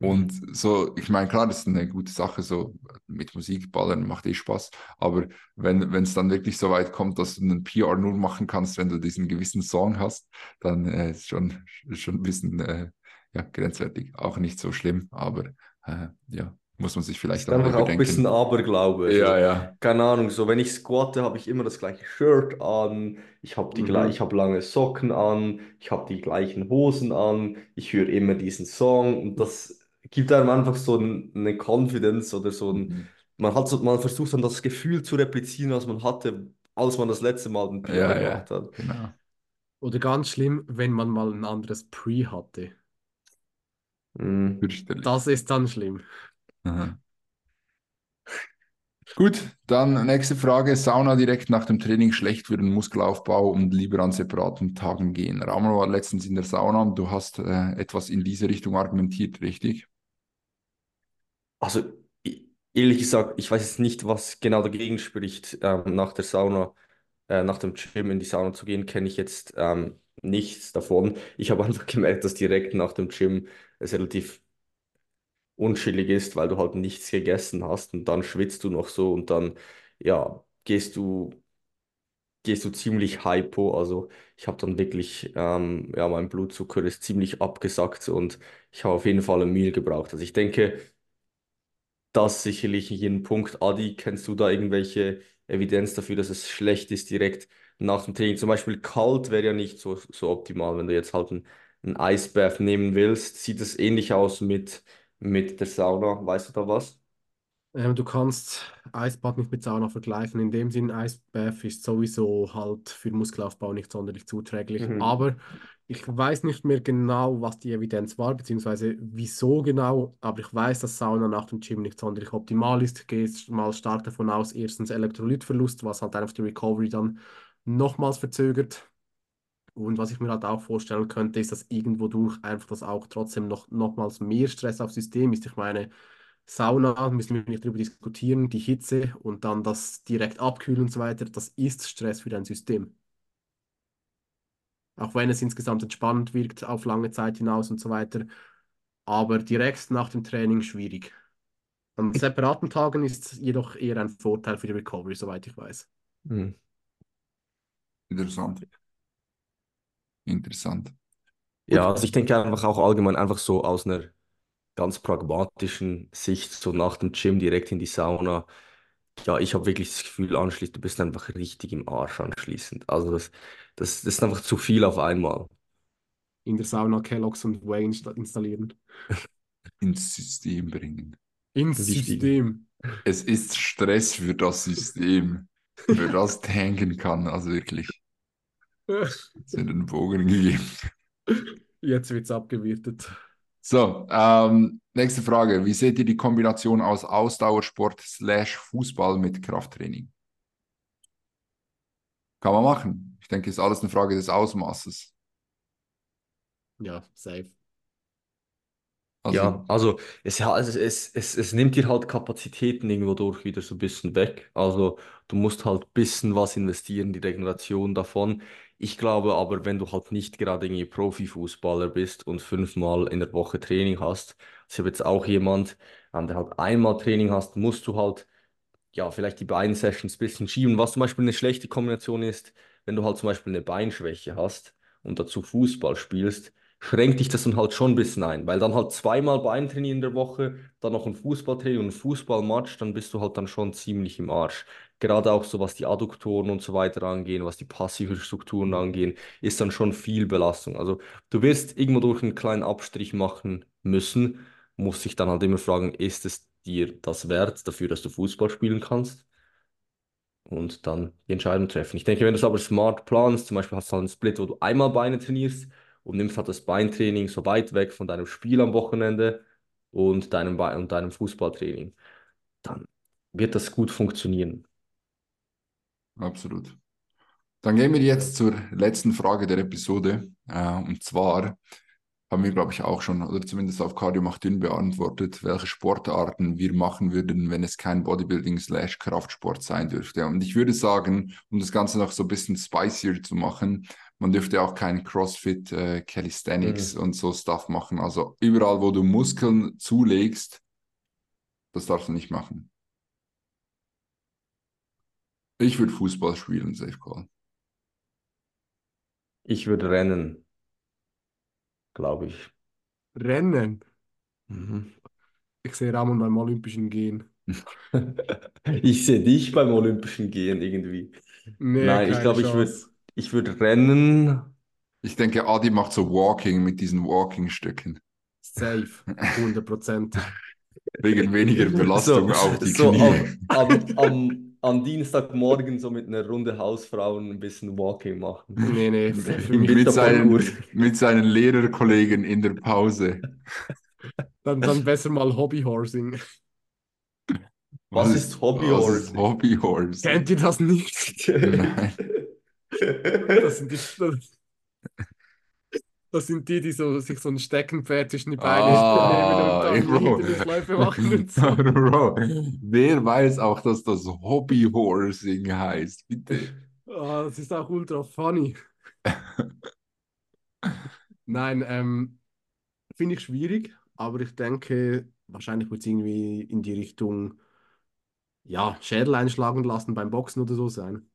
Und so, ich meine, klar, das ist eine gute Sache, so mit Musik ballern macht eh Spaß. Aber wenn wenn es dann wirklich so weit kommt, dass du einen PR nur machen kannst, wenn du diesen gewissen Song hast, dann äh, ist schon, schon ein bisschen äh, ja, grenzwertig. Auch nicht so schlimm, aber äh, ja, muss man sich vielleicht Ist auch ein bisschen. Aberglaube. Also, Ja, ja. keine Ahnung, so wenn ich squatte, habe ich immer das gleiche Shirt an, ich habe die Mhm. ich habe lange Socken an, ich habe die gleichen Hosen an, ich höre immer diesen Song und das gibt einem einfach so ein, eine Confidence oder so ein, Mhm. man hat so, man versucht dann das Gefühl zu replizieren, was man hatte, als man das letzte Mal den PR Ja, ja, gemacht hat. genau. Oder ganz schlimm, wenn man mal ein anderes Pre hatte. Mhm. Das ist dann schlimm. Aha. Gut, dann nächste Frage. Sauna direkt nach dem Training schlecht für den Muskelaufbau und lieber an separaten Tagen gehen. Ramon war letztens in der Sauna und du hast äh, etwas in diese Richtung argumentiert, richtig? Also, ich, ehrlich gesagt, ich weiß jetzt nicht, was genau dagegen spricht, ähm, nach der Sauna, äh, nach dem Gym in die Sauna zu gehen, kenne ich jetzt ähm, nichts davon. Ich habe einfach gemerkt, dass direkt nach dem Gym es relativ unschillig ist, weil du halt nichts gegessen hast und dann schwitzt du noch so und dann, ja, gehst du, gehst du ziemlich hypo. Also ich habe dann wirklich, ähm, ja, mein Blutzucker ist ziemlich abgesackt und ich habe auf jeden Fall ein Meal gebraucht. Also ich denke, das sicherlich jeden Punkt. Adi, kennst du da irgendwelche Evidenz dafür, dass es schlecht ist direkt nach dem Training? Zum Beispiel kalt wäre ja nicht so, so optimal, wenn du jetzt halt ein, ein Eisbath nehmen willst. Sieht es ähnlich aus mit, mit der Sauna? Weißt du da was? Ähm, du kannst Eisbad nicht mit Sauna vergleichen. In dem Sinn, Eisbath ist sowieso halt für Muskelaufbau nicht sonderlich zuträglich. Mhm. Aber ich weiß nicht mehr genau, was die Evidenz war, beziehungsweise wieso genau. Aber ich weiß, dass Sauna nach dem Gym nicht sonderlich optimal ist. Gehe jetzt mal stark davon aus, erstens Elektrolytverlust, was halt einfach die Recovery dann nochmals verzögert. Und was ich mir halt auch vorstellen könnte, ist, dass irgendwo durch einfach das auch trotzdem noch nochmals mehr Stress aufs System ist. Ich meine, Sauna, müssen wir nicht darüber diskutieren, die Hitze und dann das direkt abkühlen und so weiter, das ist Stress für dein System. Auch wenn es insgesamt entspannt wirkt auf lange Zeit hinaus und so weiter, aber direkt nach dem Training schwierig. An separaten Tagen ist jedoch eher ein Vorteil für die Recovery, soweit ich weiß. Mhm. Interessant. Interessant. Ja, also ich denke einfach auch allgemein einfach so aus einer ganz pragmatischen Sicht, so nach dem Gym direkt in die Sauna. Ja, ich habe wirklich das Gefühl, anschließend, du bist einfach richtig im Arsch anschließend. Also das, das, das ist einfach zu viel auf einmal. In der Sauna Kellogg's und Whey insta- installieren. Ins System bringen. Ins Wichtig. System. Es ist Stress für das System, für das tanken kann. Also wirklich, es wird einen Bogen gegeben. Jetzt wird es abgewirtet. So, ähm, nächste Frage. Wie seht ihr die Kombination aus Ausdauersport slash Fußball mit Krafttraining? Kann man machen. Ich denke, ist alles eine Frage des Ausmaßes. Ja, safe. Also, Ja, also es, ja, es, es, es, nimmt dir halt Kapazitäten irgendwo durch wieder so ein bisschen weg. Also du musst halt ein bisschen was investieren, die Regeneration davon. Ich glaube aber, wenn du halt nicht gerade irgendwie Profifußballer bist und fünfmal in der Woche Training hast, ich habe jetzt auch jemand, ähm, der halt einmal Training hast, musst du halt ja, vielleicht die Beinsessions ein bisschen schieben. Was zum Beispiel eine schlechte Kombination ist, wenn du halt zum Beispiel eine Beinschwäche hast und dazu Fußball spielst, schränkt dich das dann halt schon ein bisschen ein, weil dann halt zweimal Beintraining in der Woche, dann noch ein Fußballtraining und ein Fußballmatch, dann bist du halt dann schon ziemlich im Arsch. Gerade auch so was die Adduktoren und so weiter angehen, was die passiven Strukturen angehen, ist dann schon viel Belastung. Also du wirst irgendwo durch einen kleinen Abstrich machen müssen, muss sich dann halt immer fragen, ist es dir das wert dafür, dass du Fußball spielen kannst? Und dann die Entscheidung treffen. Ich denke, wenn du es aber smart planst, zum Beispiel hast du halt einen Split, wo du einmal Beine trainierst und nimmst halt das Beintraining so weit weg von deinem Spiel am Wochenende und deinem, Be und deinem Fußballtraining, dann wird das gut funktionieren. absolut. Dann gehen wir jetzt zur letzten Frage der Episode. Äh, und zwar haben wir, glaube ich, auch schon, oder zumindest auf Cardio macht dünn beantwortet, welche Sportarten wir machen würden, wenn es kein Bodybuilding slash Kraftsport sein dürfte. Und ich würde sagen, um das Ganze noch so ein bisschen spicier zu machen, man dürfte auch kein CrossFit, äh, Calisthenics und so Stuff machen. Also überall, wo du Muskeln zulegst, das darfst du nicht machen. Ich würde Fußball spielen, Safe Call. Ich würde rennen, glaube ich. Rennen. Mhm. Ich sehe Ramon beim Olympischen gehen. Ich sehe dich beim Olympischen Gehen irgendwie. Nee, Nein, ich glaube, ich würde. Ich würd rennen. Ich denke, Adi macht so Walking mit diesen Walking-Stücken. Safe. Hundertprozentig. Wegen weniger Belastung So, auf die so Knie. am, am, am, am Dienstagmorgen so mit einer Runde Hausfrauen ein bisschen Walking machen. Nee, nee, mit, seinen, mit seinen Lehrerkollegen in der Pause. Dann, dann besser mal Hobbyhorsing. Was ist Hobbyhorsing? Was ist Hobbyhorsing? Kennt ihr das nicht? Nein. Das sind die, Das sind die, die so, sich so ein Steckenpferd zwischen die Beine Ah, nehmen und dann. Hindernisläufe machen und so. Bro, wer weiß auch, dass das Hobbyhorsing heißt? Bitte. Ah, das ist auch ultra funny. Nein, ähm, finde ich schwierig, aber ich denke, wahrscheinlich wird es irgendwie in die Richtung, ja, Schädel einschlagen lassen beim Boxen oder so sein.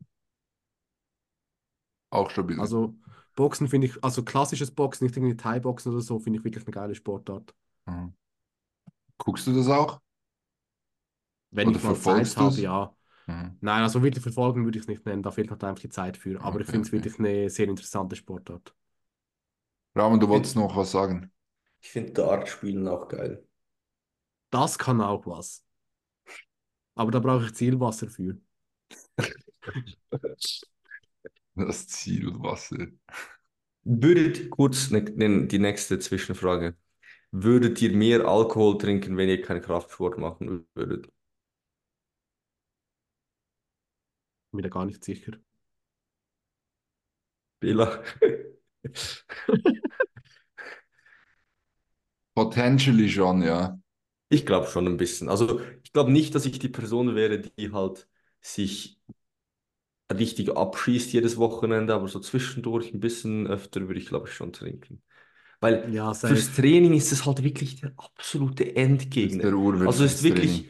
Auch stabil. Also Boxen finde ich, also klassisches Boxen, nicht irgendwie Thai-Boxen oder so, finde ich wirklich eine geile Sportart. Mhm. Guckst du das auch? Wenn Oder ich mal verfolgst Zeit habe, ja. Mhm. Nein, also wirklich verfolgen würde ich es nicht nennen, da fehlt halt einfach die Zeit für. Aber ich Okay, finde es okay. wirklich eine sehr interessante Sportart. Ramon, du wolltest noch was sagen? Ich finde Dart spielen auch geil. Das kann auch was. Aber da brauche ich Zielwasser für. Das Zielwasser. Würdet, kurz ne, ne, die nächste Zwischenfrage. Würdet ihr mehr Alkohol trinken, wenn ihr keinen Kraftsport machen würdet? Bin mir da gar nicht sicher. Bela? Potentially schon, ja. Ich glaube schon ein bisschen. Also ich glaube nicht, dass ich die Person wäre, die halt sich richtig abschießt jedes Wochenende, aber so zwischendurch ein bisschen öfter würde ich, glaube ich, schon trinken. Weil Ja, fürs. Training ist es halt wirklich der absolute Endgegner. der Also es ist wirklich,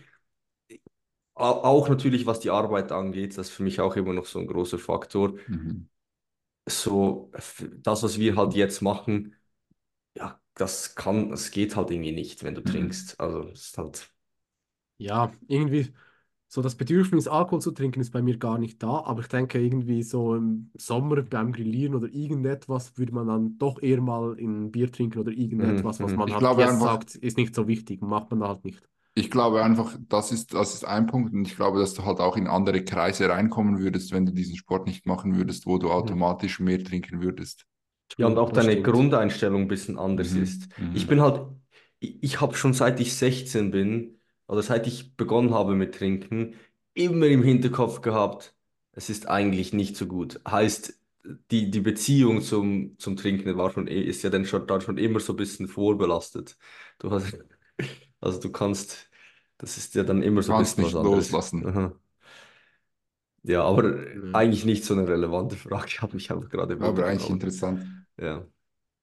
au- auch natürlich, was die Arbeit angeht, das ist für mich auch immer noch so ein großer Faktor. Mhm. So, das, was wir halt jetzt machen, ja, das kann, es geht halt irgendwie nicht, wenn du Mhm. trinkst. Also es ist halt, Ja, irgendwie so das Bedürfnis, Alkohol zu trinken, ist bei mir gar nicht da. Aber ich denke, irgendwie so im Sommer beim Grillieren oder irgendetwas würde man dann doch eher mal ein Bier trinken oder irgendetwas, was mhm. man Ich halt jetzt einfach, sagt, ist nicht so wichtig, macht man halt nicht. ich glaube einfach, das ist, das ist ein Punkt und ich glaube, dass du halt auch in andere Kreise reinkommen würdest, wenn du diesen Sport nicht machen würdest, wo du Mhm. automatisch mehr trinken würdest. Ja, und auch das deine stimmt. Grundeinstellung ein bisschen anders Mhm. ist. Ich Mhm. bin halt, ich, ich habe schon seit ich 16 bin, oder seit ich begonnen habe mit Trinken, immer im Hinterkopf gehabt, es ist eigentlich nicht so gut. Heißt, die, die Beziehung zum, zum Trinken war schon, eh- ist ja dann schon, dann schon immer so ein bisschen vorbelastet. Du hast, also du kannst, das ist ja dann immer so ein bisschen nicht was anderes. loslassen. Aha. Ja, aber Ja. eigentlich nicht so eine relevante Frage, habe mich einfach gerade Aber eigentlich interessant. Ja.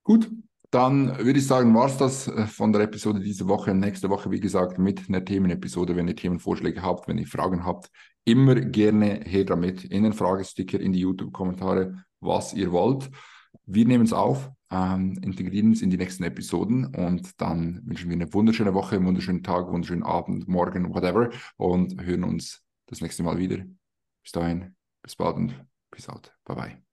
Gut, dann würde ich sagen, war es das äh, von der Episode diese Woche. Nächste Woche, wie gesagt, mit einer Themenepisode. Wenn ihr Themenvorschläge habt, wenn ihr Fragen habt, immer gerne her damit. In den Fragesticker, in die YouTube-Kommentare, was ihr wollt. Wir nehmen es auf, ähm, integrieren es in die nächsten Episoden und dann wünschen wir eine wunderschöne Woche, einen wunderschönen Tag, wunderschönen Abend, morgen, whatever und hören uns das nächste Mal wieder. Bis dahin, bis bald und peace out. Bye bye.